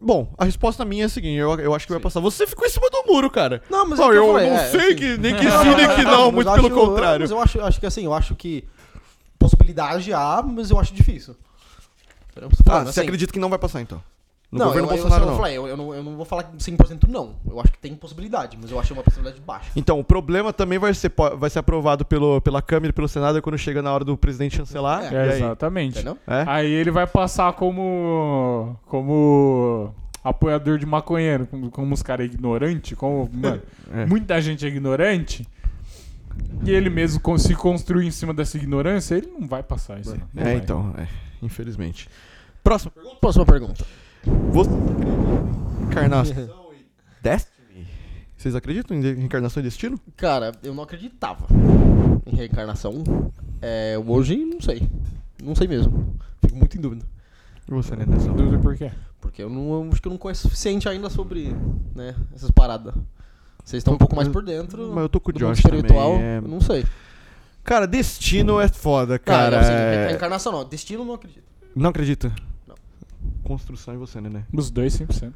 Bom, a resposta minha é a seguinte: eu, eu acho que vai passar. Você ficou em cima do muro, cara. Não, mas Não, é eu, falei, não é, sei assim, que nem que sim, nem que não, muito eu pelo acho- contrário. Mas eu acho, acho que assim, eu acho que possibilidade há, mas eu acho difícil. Esperamos que Ah, não, você assim, acredita que não vai passar então? No não, governo eu, Bolsonaro eu, não. falei, eu, eu não, eu não vou falar 100% não. Eu acho que tem possibilidade, mas eu acho uma possibilidade baixa. Então, o problema também vai ser, vai ser aprovado pelo, pela Câmara e pelo Senado quando chega na hora do presidente chancelar. É, É, exatamente. É? Aí ele vai passar como. como. apoiador de maconheiro, como, como os caras ignorantes, como. Mano, É. muita gente é ignorante. E ele mesmo se construir em cima dessa ignorância, ele não vai passar isso. Não. Não É, vai. então, é, infelizmente. Próxima pergunta. Próxima pergunta. Você Encarnação e Destiny? Vocês acreditam em reencarnação e destino? Cara, eu não acreditava em reencarnação. É, hoje, não sei. Não sei mesmo. Fico muito em dúvida. E você, né, Nelson? Dúvida por quê? Porque eu não eu acho que eu não conheço o suficiente ainda sobre né, essas paradas. Vocês estão um pouco mais por dentro. Mas eu tô com o Josh espiritual, também. é- não sei. Cara, destino é foda, cara. Cara, assim, é- reencarnação não. Destino não acredito. Não acredita? Não. Construção em você, né? Os dois 100%.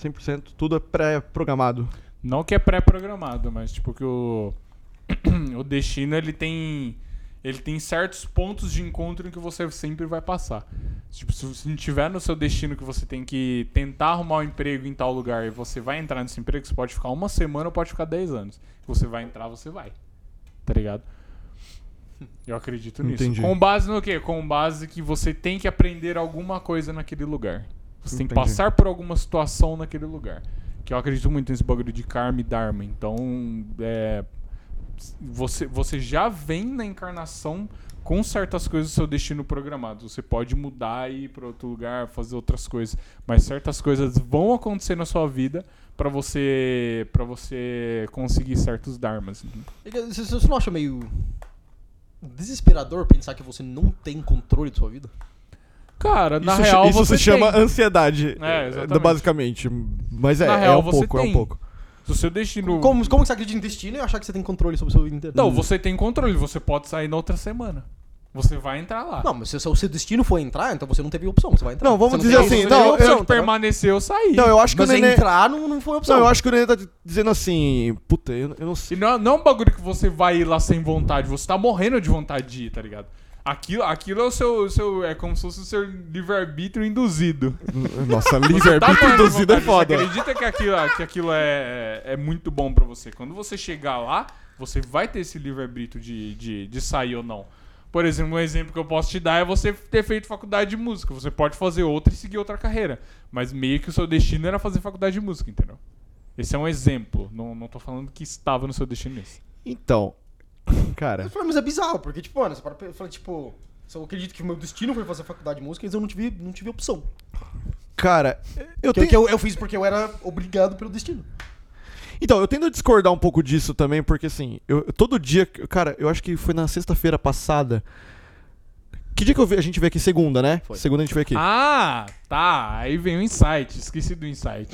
100%, tudo é pré-programado. Não que é pré-programado, mas tipo que o o destino ele tem ele tem certos pontos de encontro em que você sempre vai passar. Tipo, se se não tiver no seu destino que você tem que tentar arrumar um emprego em tal lugar e você vai entrar nesse emprego, você pode ficar uma semana ou pode ficar 10 anos. Você vai entrar, você vai. Tá ligado? Eu acredito nisso. Entendi. Com base no quê? Com base que você tem que aprender alguma coisa naquele lugar. Você tem que Entendi. passar por alguma situação naquele lugar. Que eu acredito muito nesse bagulho de karma e dharma. Então, é, você, você já vem na encarnação com certas coisas do seu destino programado. Você pode mudar e ir para outro lugar, fazer outras coisas, mas certas coisas vão acontecer na sua vida para você para você conseguir certos dharmas. Você não acha meio desesperador pensar que você não tem controle de sua vida? Cara, na isso real isso você se chama tem. ansiedade. É, exatamente. Basicamente. Mas é, Na é real, um você pouco, é um tem. pouco. Se o seu destino Como, como que você acredita em destino e achar que você tem controle sobre a sua vida inteira? Não, você tem controle, você pode sair na outra semana. Você vai entrar lá. Não, mas se o seu destino for entrar, então você não teve opção, você vai entrar. Não, vamos Você dizer tem- assim, você não, eu- opção, eu entendeu? permanecer ou sair. Não, eu acho que Mas o Nenê... entrar não, não foi opção. Não, eu acho que o Nenê tá dizendo assim... Puta, eu, eu não sei... E não, não é um bagulho que você vai ir lá sem vontade, você tá morrendo de vontade de ir, tá ligado? Aquilo, aquilo é o seu, o seu. É como se fosse o seu livre-arbítrio induzido. Nossa, Você tá livre-arbítrio morrendo de induzido é vontade, foda. Você acredita que aquilo, que aquilo é, é, é muito bom pra você. Quando você chegar lá, você vai ter esse livre-arbítrio de, de, de sair ou não. Por exemplo, um exemplo que eu posso te dar é você ter feito faculdade de música. Você pode fazer outra e seguir outra carreira. Mas meio que o seu destino era fazer faculdade de música, entendeu? Esse é um exemplo. Não, não tô falando que estava no seu destino isso. Então, cara... Mas é bizarro, porque, tipo, mano, você para pra- eu falei, tipo, se eu acredito que o meu destino foi fazer faculdade de música, mas eu não tive, não tive opção. Cara, eu Que, tenho... que eu, eu fiz porque eu era obrigado pelo destino. Então, eu tendo a discordar um pouco disso também, porque assim, eu, todo dia, cara, eu acho que foi na sexta-feira passada. Que dia que eu vi, a gente veio aqui? Segunda, né? Foi. Segunda a gente veio aqui. Ah, tá. Aí vem o insight. Esqueci do insight.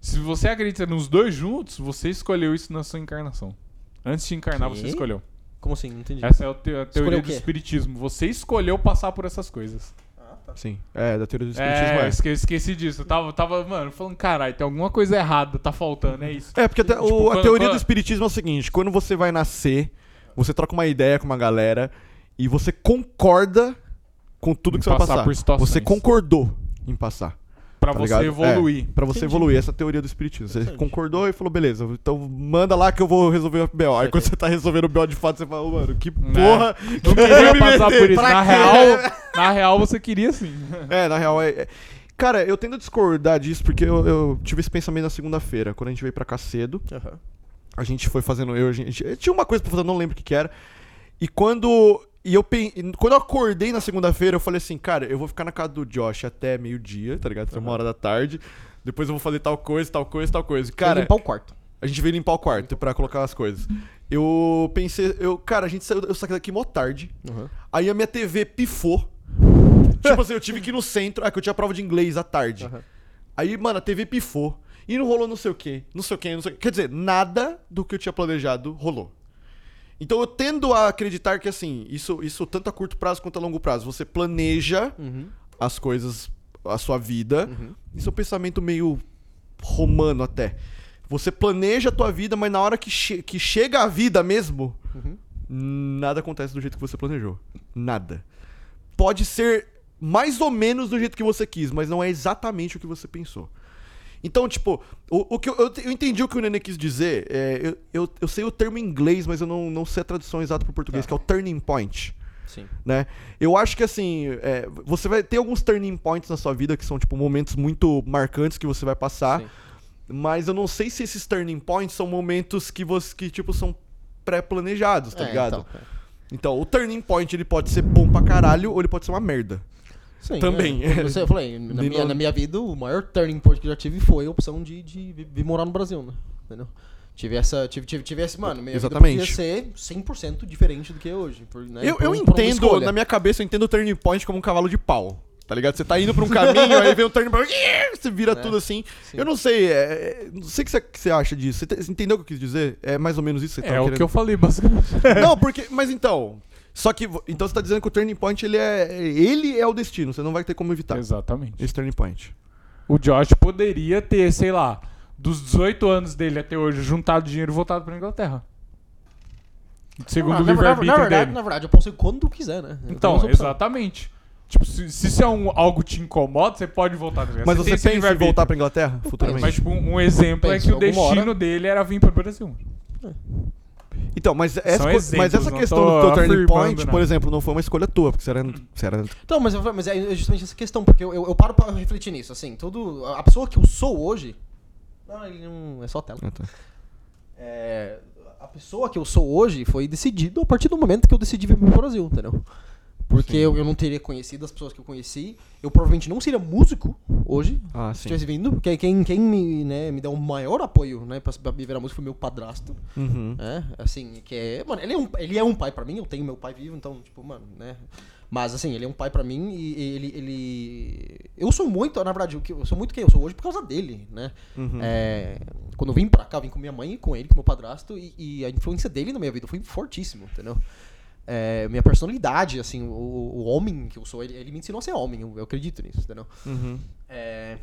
Se você acredita nos dois juntos, você escolheu isso na sua encarnação. Antes de encarnar, Quê? você escolheu. Como assim? Não entendi. Essa é a, te- a teoria do espiritismo. Você escolheu passar por essas coisas. Tá. Sim, é, da teoria do espiritismo É, é. esque- esqueci disso. Eu tava, tava, mano, falando, caralho, tem alguma coisa errada, tá faltando, é isso. É, porque até- o- Tipo, a quando- teoria quando- do espiritismo é o seguinte: quando você vai nascer, você troca uma ideia com uma galera e você concorda com tudo Em que você vai passar. Você concordou em passar. Pra tá você ligado? evoluir. É, pra você Entendi. evoluir, essa é a teoria do espiritismo. Você concordou e falou, beleza, então manda lá que eu vou resolver o BO. Aí quando você tá resolvendo o BO de fato, você fala, "Ô, mano, que Né? porra. Não queria passar por isso. Pra Na quê? real, na real, você queria sim. É, na real, é. é- Cara, eu tendo a discordar disso porque eu, eu tive esse pensamento na segunda-feira, quando a gente veio pra cá cedo. Aham. A gente foi fazendo. Eu, a gente, eu tinha uma coisa pra fazer, eu não lembro o que, que era. E quando. E eu quando eu acordei na segunda-feira, eu falei assim, cara, eu vou ficar na casa do Josh até meio-dia, tá ligado? Até uma hora da tarde. Depois eu vou fazer tal coisa, tal coisa, tal coisa. Cara, limpar o quarto. a gente veio limpar o quarto pra colocar as coisas. Eu pensei, eu, cara, a gente saiu, eu saí daqui mó tarde. Aham. Aí a minha TV pifou. tipo assim, eu tive que ir no centro, é que eu tinha prova de inglês à tarde. Aham. Aí, mano, a TV pifou. E não rolou não sei o quê, não sei o quê, não sei o quê. Quer dizer, nada do que eu tinha planejado rolou. Então eu tendo a acreditar que, assim, isso, isso tanto a curto prazo quanto a longo prazo, você planeja Uhum. as coisas, a sua vida. Uhum. Isso é um pensamento meio romano até. Você planeja a tua vida, mas na hora que, che- que chega a vida mesmo, Uhum. nada acontece do jeito que você planejou. Nada. Pode ser mais ou menos do jeito que você quis, mas não é exatamente o que você pensou. Então, tipo, o, o que eu, eu, entendi o que o Nenê quis dizer. é, eu, eu, eu sei o termo em inglês, mas eu não, não sei a tradução exata para português, Tá. que é o turning point. Sim. Né? Eu acho que assim, é, você vai ter alguns turning points na sua vida que são tipo momentos muito marcantes que você vai passar, Sim. mas eu não sei se esses turning points são momentos que você que tipo são pré-planejados, tá É, ligado? então, é. Então, o turning point ele pode ser bom pra caralho ou ele pode ser uma merda. Sim, Também. é. Você, eu falei, na minha, na minha vida, o maior turning point que eu já tive foi a opção de, de vi- vir morar no Brasil, né? Entendeu? Tive essa. Tive, tive, tive esse, mano, minha Exatamente. vida podia ser 100% diferente do que é hoje. Por, né, eu por eu um- entendo, na minha cabeça, eu entendo o turning point como um cavalo de pau. Tá ligado? Você tá indo pra um caminho, aí vem o turning point, você vira É, tudo assim. sim. Eu não sei, é, é, não sei o que você, que você acha disso. Você, te- você entendeu o que eu quis dizer? É mais ou menos isso que você É tava o querendo que eu falei, basicamente. Não, porque. Mas então. Só que. Então você tá dizendo que o turning point ele é. Ele é o destino, você não vai ter como evitar Exatamente. esse turning point. O Josh poderia ter, sei lá, dos 18 anos dele até hoje, juntado dinheiro e voltado pra Inglaterra. Segundo Ah, o na, verdade, livre-arbítrio na, verdade, na verdade, eu posso ir quando quiser, né? Eu Então, exatamente. Tipo, se, se isso é um, algo que te incomoda, você pode voltar. pra Mas você tem esse pensa em voltar pra Inglaterra futuramente? Mas, tipo, um, um exemplo é que o destino hora. dele era vir pro Brasil. Então, mas essa, co- exemplos, mas essa questão do teu turning point, por exemplo, não foi uma escolha tua, porque você era. Você era Então, mas, mas é justamente essa questão, porque eu, eu, eu paro pra refletir nisso, assim, tudo... A pessoa que eu sou hoje... Não, ele não... É só tela. Ah, tá. É, a pessoa que eu sou hoje foi decidido a partir do momento que eu decidi vir pro Brasil, entendeu? Porque eu, eu não teria conhecido as pessoas que eu conheci. Eu provavelmente não seria músico hoje, Ah, se tivesse vindo. Porque quem, quem me, né, me deu o maior apoio né, pra, pra virar músico foi meu padrasto. Uhum. né? Assim, que é. Mano, ele é, um, ele é um pai pra mim, eu tenho meu pai vivo, então, tipo, mano, né? Mas assim, ele é um pai pra mim e, ele, ele. Eu sou muito, na verdade, eu sou muito quem eu sou hoje por causa dele, né? Uhum. É, quando eu vim pra cá, eu vim com minha mãe com ele, com meu padrasto, e, e a influência dele na minha vida foi fortíssimo, entendeu? É, minha personalidade, assim, o, o homem que eu sou, ele, ele me ensinou a ser homem, eu, eu acredito nisso, entendeu? Uhum. É,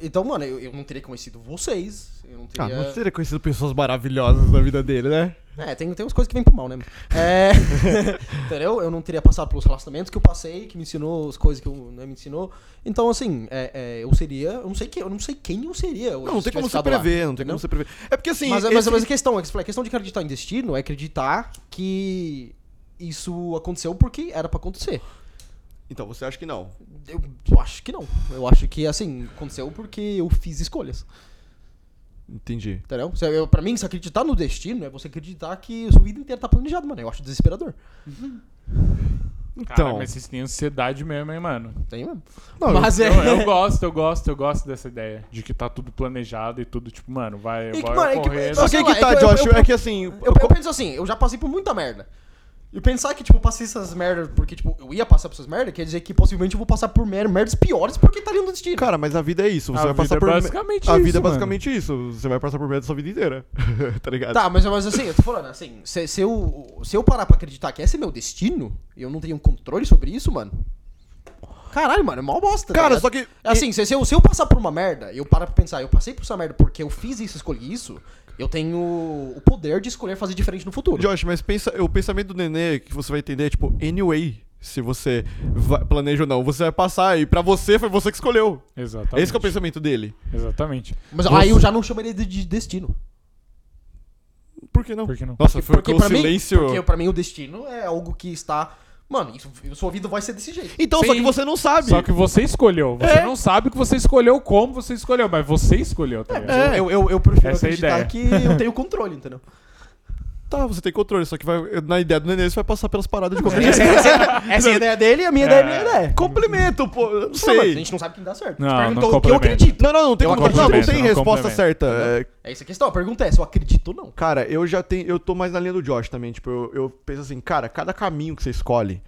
então, mano, eu, eu não teria conhecido vocês, eu não Ah, teria... mas você teria conhecido pessoas maravilhosas na vida dele, né? É, tem, tem umas coisas que vêm pro mal, né? É, entendeu? Eu não teria passado pelos relacionamentos que eu passei, que me ensinou as coisas que eu, né, me ensinou. Então, assim, é, é, eu seria. Eu não sei quem, eu não sei quem eu seria. Não, não tem como você ficado lá, prever, não tem entendeu? como você prever. É porque assim. Mas, mas, esse- mas a questão, é a questão de acreditar em destino é acreditar que isso aconteceu porque era pra acontecer. Então, você acha que não? Eu, eu acho que não. Eu acho que, assim, aconteceu porque eu fiz escolhas. Entendi. Entendeu? Se, eu, pra mim, se acreditar no destino é você acreditar que a sua vida inteira tá planejada, mano. Eu acho desesperador. Então. Cara, mas vocês têm ansiedade mesmo, hein, mano? Tem mesmo. Não, mas é. Eu, eu gosto, eu gosto, eu gosto dessa ideia. De que tá tudo planejado e tudo, tipo, mano, vai, que, vai mano, é que- ocorrer. Só que lá, que tá, é que eu- Josh, eu- é que assim. Eu, eu penso assim, eu já passei por muita merda. E pensar que, tipo, eu passei essas merdas porque, tipo, eu ia passar por essas merdas, quer dizer que possivelmente eu vou passar por mer merdas piores porque tá ali no destino. Cara, mas a vida é isso. Você A vai passar vida é por. basicamente a isso, vida é mano. basicamente isso. Você vai passar por medo da sua vida inteira. tá ligado? Tá, mas, mas assim, eu tô falando, assim, se, se eu, se eu parar pra acreditar que esse é meu destino, e eu não tenho um controle sobre isso, mano. Caralho, mano, é mó bosta. tá Cara, ligado? só que. Assim, se, se eu, se eu passar por uma merda, eu parar pra pensar, eu passei por essa merda porque eu fiz isso, escolhi isso, eu tenho o poder de escolher fazer diferente no futuro. Josh, mas pensa, o pensamento do nenê que você vai entender é tipo, anyway, se você vai- planeja ou não, você vai passar e pra você foi você que escolheu. Exatamente. Esse que é o pensamento dele. Exatamente. Mas aí eu já não chamaria de, de destino. Por que não? Por que não? Nossa, foi porque com pra o silêncio. Mim, porque pra mim o destino é algo que está. Mano, isso, sua vida vai ser desse jeito. Então, só Sim. que você não sabe. Só que você escolheu. Você É. não sabe que você escolheu como você escolheu, mas você escolheu, tá? É. Eu, eu, eu prefiro Essa é acreditar ideia. que eu tenho controle, entendeu? Tá, você tem controle, só que vai, na ideia do nenê você vai passar pelas paradas de qualquer Essa, jeito. essa- é a ideia dele e a minha ideia é a minha ideia. Complemento, pô. Não Não, mas a sei. gente não sabe quem dá certo. Não, não perguntou o que eu complementa. acredito. Não, não, não tem Eu como. Não, não tem Não resposta certa. É, É essa a questão. A pergunta é se eu acredito ou não. Cara, eu já tenho. Eu tô mais na linha do Josh também. Tipo, eu, eu penso assim, cara, cada caminho que você escolhe.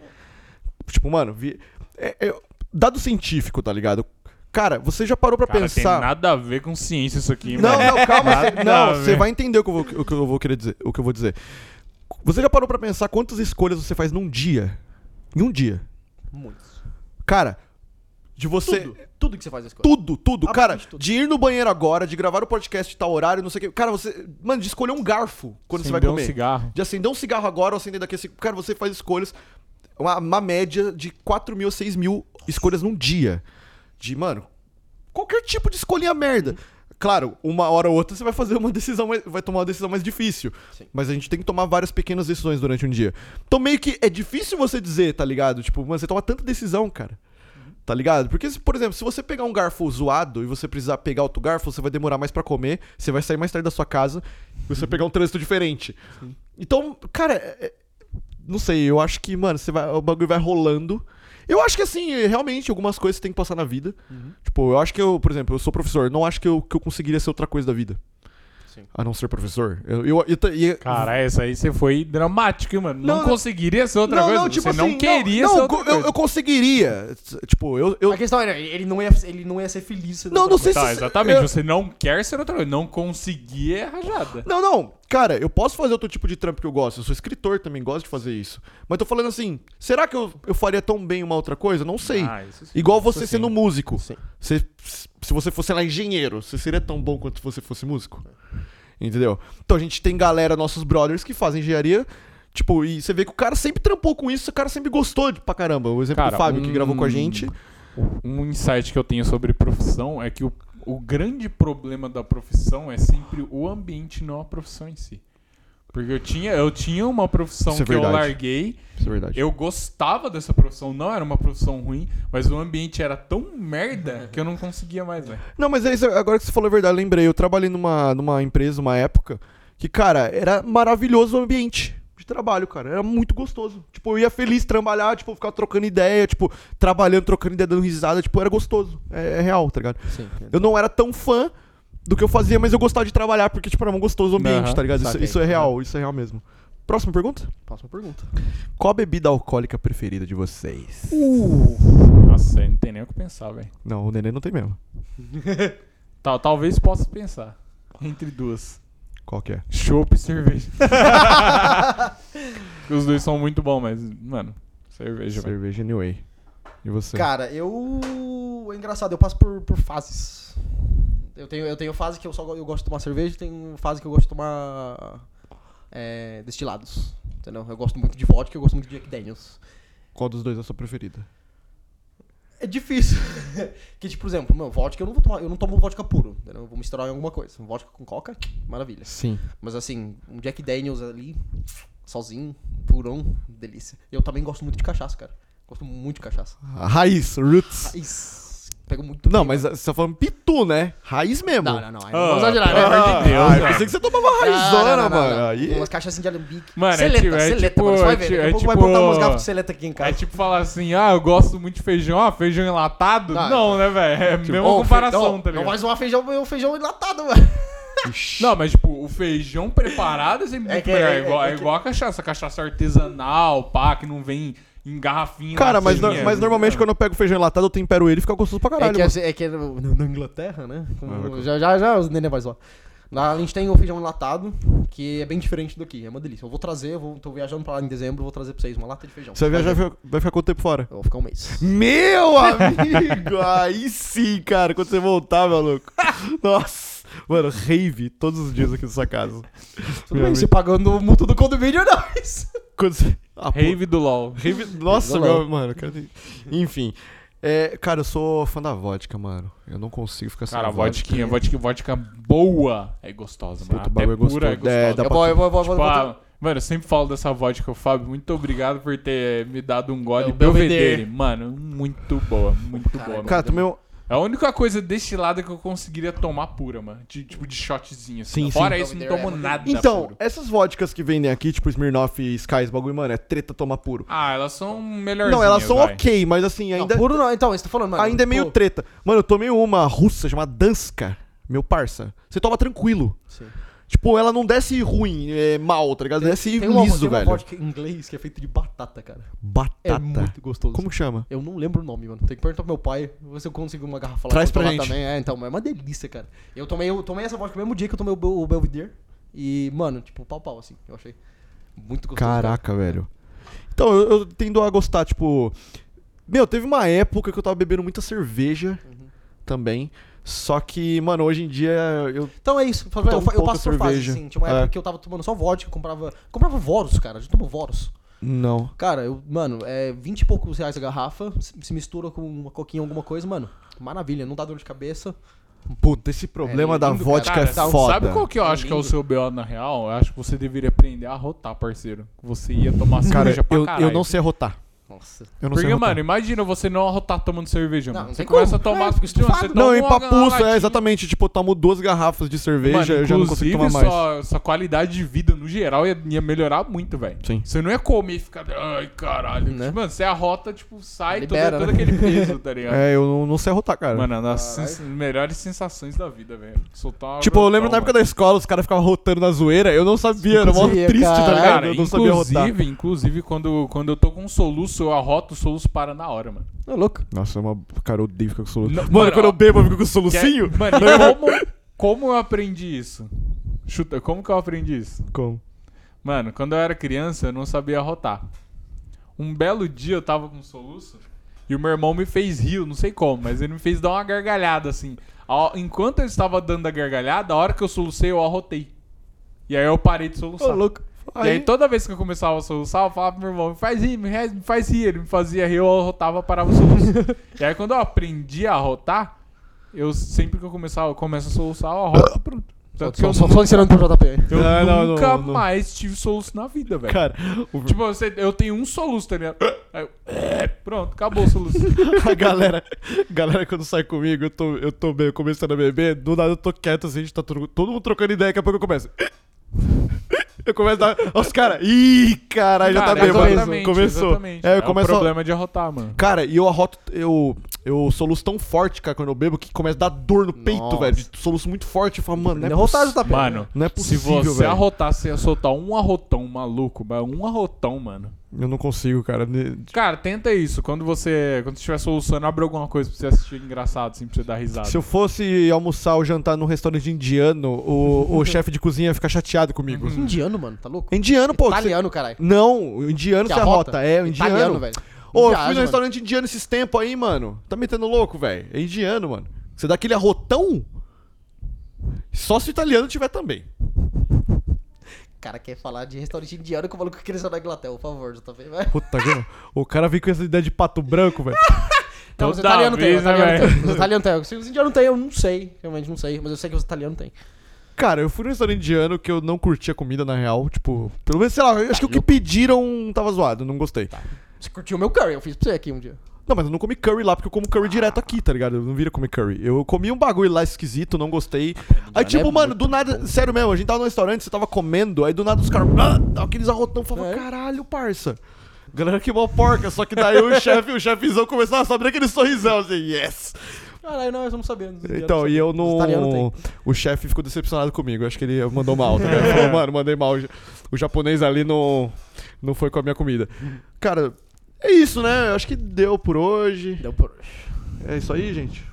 Tipo, mano, vi, é- é- dado científico, tá ligado? Cara, você já parou pra Cara, tem pensar. nada a ver com ciência isso aqui, Não, mano. não, calma. Nada não, você vai entender o que, eu vou, o que eu vou querer dizer. O que eu vou dizer. Você já parou pra pensar quantas escolhas você faz num dia? Em um dia. Muitos. Cara, de você. Tudo. Tudo que você faz é escolha. Tudo, tudo. Cara, Absolutamente tudo. de ir no banheiro agora, de gravar o podcast tal horário, não sei o que. Cara, você. Mano, de escolher um garfo quando você vai Acendeu um comer. cigarro. De acender um cigarro agora ou acender daqui a cinco. Cara, você faz escolhas. Uma, uma média de 4 mil a 6 mil escolhas num dia. De, mano, qualquer tipo de escolhinha merda. Claro, uma hora ou outra você vai fazer uma decisão, mais- vai tomar uma decisão mais difícil. Sim. Mas a gente tem que tomar várias pequenas decisões durante um dia. Então meio que é difícil você dizer, tá ligado? Tipo, mano, você toma tanta decisão, cara. Tá ligado? Porque, se, por exemplo, se você pegar um garfo zoado e você precisar pegar outro garfo, você vai demorar mais pra comer, você vai sair mais tarde da sua casa e você pegar um trânsito diferente. Então, cara, é- é- não sei, eu acho que, mano, você vai, o bagulho vai rolando. Eu acho que, assim, realmente, algumas coisas você tem que passar na vida. Tipo, eu acho que eu, por exemplo, eu sou professor, não acho que eu, que eu conseguiria ser outra coisa da vida. Sim. A não ser professor. Eu, eu, eu, ta- e- Cara, essa aí você foi dramático, hein, mano. Não, Não, conseguiria ser outra coisa. tipo você não assim, queria não, ser não, outra eu, coisa. eu conseguiria. Tipo, eu. eu A questão é, ele não ia, ele não ia ser feliz. Não, não sei coisa. Tá, se- exatamente. eu- Você não quer ser outra coisa. Não conseguir é rajada. Não, não. Cara, eu posso fazer outro tipo de trampo que eu gosto. Eu sou escritor também, gosto de fazer isso. Mas tô falando assim, será que eu, eu faria tão bem uma outra coisa? Não sei. Ah, isso sim. Igual você Isso sendo sim. músico. Sim. Você- se você fosse lá engenheiro, você seria tão bom quanto se você fosse músico? Entendeu? Então a gente tem galera, nossos brothers, que fazem engenharia. Tipo, e você vê que o cara sempre trampou com isso, o cara sempre gostou de, pra caramba. O exemplo Cara, do Fábio, que um- gravou com a gente. Um insight que eu tenho sobre profissão é que o, o grande problema da profissão é sempre o ambiente, não a profissão em si. Porque eu tinha, eu tinha uma profissão Isso é que eu larguei, Isso é verdade. eu gostava dessa profissão, não era uma profissão ruim, mas o ambiente era tão merda que eu não conseguia mais, velho. Não, mas é isso, agora que você falou a verdade, eu lembrei. Eu trabalhei numa, numa empresa, uma época, que, cara, era maravilhoso o ambiente de trabalho, cara. Era muito gostoso. Tipo, eu ia feliz trabalhar, tipo, ficar trocando ideia, tipo, trabalhando, trocando ideia, dando risada, tipo, era gostoso. É, é real, tá ligado? Sim. Eu não era tão fã do que eu fazia, mas eu gostava de trabalhar, porque, tipo, era um gostoso ambiente, Aham, tá ligado? Isso, saquei. isso é real, isso é real mesmo. Próxima pergunta? Próxima pergunta. Qual a bebida alcoólica preferida de vocês? Nossa, aí não tem nem o que pensar, velho. Não, o neném não tem mesmo. Tal, talvez possa pensar. Entre duas. Qual que é? Chopp e cerveja. Os dois são muito bons, mas, mano, cerveja, velho. Cerveja Anyway. E você? Cara, eu. É engraçado, eu passo por, por fases. Eu tenho, eu tenho fase que eu só eu gosto de tomar cerveja e tenho fase que eu gosto de tomar é, destilados. Entendeu? Eu gosto muito de vodka eu gosto muito de Jack Daniels. Qual dos dois é a sua preferida? É difícil. que, tipo, por exemplo, meu, vodka eu não vou tomar, eu não tomo vodka puro, entendeu? Eu vou misturar em alguma coisa. Vodka com coca, maravilha. Sim. Mas assim, um Jack Daniels ali, sozinho, purão, delícia. Eu também gosto muito de cachaça, cara. Gosto muito de cachaça. Raiz, roots. Raiz. Pego muito Não, bem, mas mano. você tá falando pitu, né? Raiz mesmo. Não, não, não. Aí Ah, não vamos exagerar, né? de Deus, ah, eu pensei que você tomava Não, raizona, não, não, mano. não. Aí... Umas caixas de alambique. Mano, é seleta, tipo- é seleta, tipo- mano. Você vai é ver. ti- Daqui a é vai tipo- botar umas garrafas de seleta aqui em É casa. tipo falar assim, ah, eu gosto muito de feijão, ah, feijão enlatado? Não, Não, né, velho? É a mesma fe- comparação, não, tá Não ligado? vai zoar feijão, meu feijão enlatado, mano. Não, mas tipo, o feijão preparado é sempre É muito que- melhor. é- É, igual, é é igual a cachaça, cachaça artesanal, pá, que não vem em garrafinha. Cara, mas, no- mas normalmente quando eu pego feijão enlatado, eu tempero ele e fica gostoso pra É caralho. que, mano. assim, é que no- na Inglaterra, né? Ah, Já, já, já os neném vai zoar. Lá a gente tem o feijão enlatado, que é bem diferente daqui. É uma delícia. Eu vou trazer, eu vou, tô viajando pra lá em dezembro, vou trazer pra vocês uma lata de feijão. Você vai viajar, vai vai ficar quanto tempo fora? Eu vou ficar um mês. Meu amigo! Aí sim, cara, quando você voltar, maluco. Nossa. Mano, rave todos os dias aqui na sua casa. Tudo Meu bem, amigo. você pagando o multa do condomínio, não. Isso. Quando você... Pô, Rave do LOL. Rave... Nossa, meu, mano. Cara... Enfim. É, cara, eu sou fã da vodka, mano. Eu não consigo ficar sem Cara, a vodka. vodka, vodka, vodka boa é gostosa, mano. Puta, Até bagulho é pura gostoso. é É, gostosa. dá Eu pra- vou, eu vou, eu vou, Tipo, vou- ah, mano, eu sempre falo dessa vodka, Fábio. Muito obrigado por ter me dado um gole É Belvedere. Mano, muito boa, muito Cara, boa. Cara, tomei um... É a única coisa destilada que eu conseguiria tomar pura, mano. De- tipo de shotzinho. Assim. Sim, Fora sim. isso, não tomo é nada Então, puro. essas vodkas que vendem aqui, tipo Smirnoff e Skies, bagulho, mano, é treta tomar puro. Ah, elas são melhorzinhas, Não, elas são vai. ok, mas assim, Não, ainda, puro não. Então, você tá falando, mano. ainda é meio pô, treta. Mano, eu tomei uma russa chamada Danska, meu parça. Você toma tranquilo. sim. Tipo, ela não desce ruim, é mal, tá ligado? Desce Tem uma, liso, tem uma velho. vodka em inglês que é feita de batata, cara. Batata. É muito gostoso. Como que chama? Eu não lembro o nome, mano. Tem que perguntar pro meu pai. Se eu consigo uma garrafa lá. Traz pra gente. Também. É, então, é uma delícia, cara. Eu tomei, eu tomei essa vodka no mesmo dia que eu tomei o, o Belvedere. E, mano, tipo, pau pau, assim. Eu achei muito gostoso. Caraca, velho. Então, eu, eu tendo a gostar, tipo. Meu, teve uma época que eu tava bebendo muita cerveja Uhum. também. Só que, mano, hoje em dia eu. Então é isso. Eu, eu, eu pouca passo por fase, assim. Tinha uma É. época que eu tava tomando só vodka, comprava. Comprava Voros, cara. Já tomou Voros. Não. Cara, eu, mano, é 20 e poucos reais a garrafa. Se, mistura com uma coquinha, alguma coisa, mano. Maravilha, não dá dor de cabeça. Puta, esse problema É da lindo, vodka Cara, é sabe- foda. Sabe qual que eu É acho que é o seu BO na real? Eu acho que você deveria aprender a rotar, parceiro. Você ia tomar Cara, cerveja pra eu, caralho. eu não sei arrotar. Nossa. Eu não Porque, sei mano, imagina você não arrotar tomando cerveja, Não, mano. não Você tem começa como. a tomar... É, fica estufado. você Não, em uma papuço, latinha- é exatamente. Tipo, eu tomo duas garrafas de cerveja Mano, eu já não consigo inclusive, tomar mais. Sua, sua qualidade de vida, no geral, ia, ia melhorar muito, velho. Sim. Você não ia comer e ficar... Ai, caralho. Né? Tipo, mano, você arrota, tipo, sai Libera, todo, todo né? aquele peso, tá ligado? É, eu não, não sei arrotar, cara. Mano, é uma das sens- melhores sensações da vida, velho. Soltar uma tipo, eu lembro na época da escola, os caras ficavam rotando na zoeira, eu não sabia, era mó triste, tá ligado? Cara, eu não sabia arrotar. inclusive, inclusive quando, quando eu tô com um soluço, eu arroto, o soluço para na hora, mano. É louco. Nossa, é uma... cara, eu odeio ficar com soluço. Não, mano, mano, quando ó, eu bebo, eu fico com solucinho. Quer- Mano, e como, como eu aprendi isso? Chuta, como que eu aprendi isso? Como? Mano, quando eu era criança, eu não sabia rotar. Um belo dia eu tava com soluço e o meu irmão me fez rir, não sei como, mas ele me fez dar uma gargalhada assim. Enquanto eu estava dando a gargalhada, a hora que eu solucei, eu arrotei. E aí eu parei de soluçar. Ô, louco. E aí toda vez que eu começava a soluçar, eu falava pro meu irmão, me faz rir, me, faz rir. Ele me fazia rir, eu arrotava, parava o soluço. e aí quando eu aprendi a arrotar, eu sempre que eu começava, eu começo a soluçar, eu arroto, pronto. Tanto Só, eu, só, só ensinando pro JP. aí. eu Não, nunca não, não. mais tive soluço na vida, velho. Cara, o- Tipo, você, eu tenho um soluço, tá ligado? Aí eu, é, pronto, acabou o soluço. a galera, galera quando sai comigo, eu tô, eu tô meio começando a beber, do nada eu tô quieto assim, a gente tá tro- todo mundo trocando ideia, daqui a pouco eu começo. Eu começo a dar. Os caras. Ih, caralho, já tá Cara, bêbado. exatamente, Começou. exatamente. É, eu o começo a- problema de arrotar, mano. Cara, e eu arroto. Eu, eu soluço tão forte, cara, quando eu bebo, que começa a dar dor no peito, Nossa. velho. Soluço muito forte. Eu falo, mano, não é, Derrotar possi- JP. Mano, não é se possível, você velho. arrotar, você ia soltar um arrotão maluco, um arrotão, mano. Eu não consigo, cara. Cara, tenta isso. Quando você quando você estiver soluçando, abre alguma coisa pra você assistir engraçado, assim, pra você dar risada. Se eu fosse almoçar ou jantar num restaurante indiano, o, o chefe de cozinha ia ficar chateado comigo. Uhum. Indiano, mano, tá louco? Indiano, pô. Italiano, caralho. Não, o indiano Que você arrota? arrota. É, o indiano. Italiano, velho. Ô, eu Viagem, fui no mano. restaurante indiano esses tempos aí, mano. Tá metendo louco, velho. É indiano, mano. Você dá aquele arrotão? Só se o italiano tiver também. O cara quer falar de restaurante indiano que o maluco cresceu na Inglaterra, por favor, JP, vai. Puta que O cara vem com essa ideia de pato branco, velho. Não, os italianos têm, os né, italianos velho? têm. Os italianos têm. Se os indianos têm, eu não sei. Realmente não sei. Mas eu sei que os italianos têm. Cara, eu fui num restaurante indiano que eu não curti a comida, na real. Tipo, pelo menos, sei lá, acho que o que pediram tava zoado, não gostei. Você curtiu o meu curry, eu fiz pra você aqui um dia. Não, mas eu não comi curry lá, porque eu como curry direto aqui, tá ligado? Eu não vira comer curry. Eu comi um bagulho lá esquisito, não gostei. Aí, tipo, é mano, do nada, sério mesmo, a gente tava no restaurante, você tava comendo, aí do nada os caras, ah, aqueles arrotão, falava, É. caralho, parça. Galera que mó porca, só que daí o chefe, o chefezão começava a saber aquele sorrisão, assim, yes. Caralho, não, nós vamos saber. Então, e eu não. O chefe ficou decepcionado comigo. Acho que ele mandou mal, tá ligado? Ele falou, mano, mandei mal. O japonês ali não, não foi com a minha comida. Cara, é isso, né? Eu acho que deu por hoje. Deu por hoje. É isso aí, gente.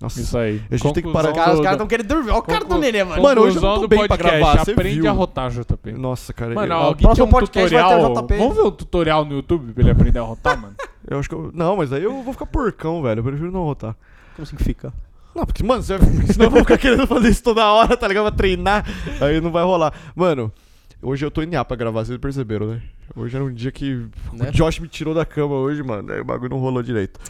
Nossa. Isso aí. A gente tem que parar- Os caras do- estão querendo dormir. Olha o cara do Nenê, mano. Mano, hoje eu não Conclusão tô do bem pra podcast, gravar, você Aprende viu. a rotar, JP. Nossa, cara. Mano, eu, alguém tem um podcast vai ter o tutorial. JP. Vamos ver o tutorial no YouTube pra ele aprender a rotar, mano? eu acho que eu. Não, mas aí eu vou ficar porcão, velho. Eu prefiro não rotar. Como assim que fica? Não, porque, mano, você vai... senão eu vou ficar querendo fazer isso toda hora, tá ligado? Pra treinar. Aí não vai rolar. Mano, Hoje eu tô em para gravar, vocês perceberam, né? Hoje era um dia que né? o Josh me tirou da cama hoje, mano. Aí o bagulho não rolou direito.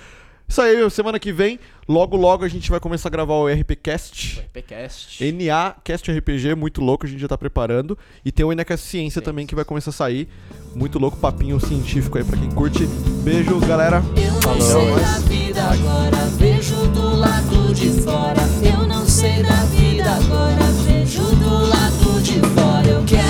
Isso aí, semana que vem, logo logo a gente vai começar a gravar o RPCast. O RPCast. NA Cast RPG, muito louco, a gente já tá preparando. E tem o NACast Ciência também que vai começar a sair. Muito louco, papinho científico aí pra quem curte. Beijo, galera. Eu Falou. não sei da vida agora, vejo do lado de fora. Eu não sei da vida agora, vejo do lado de fora. Eu quero.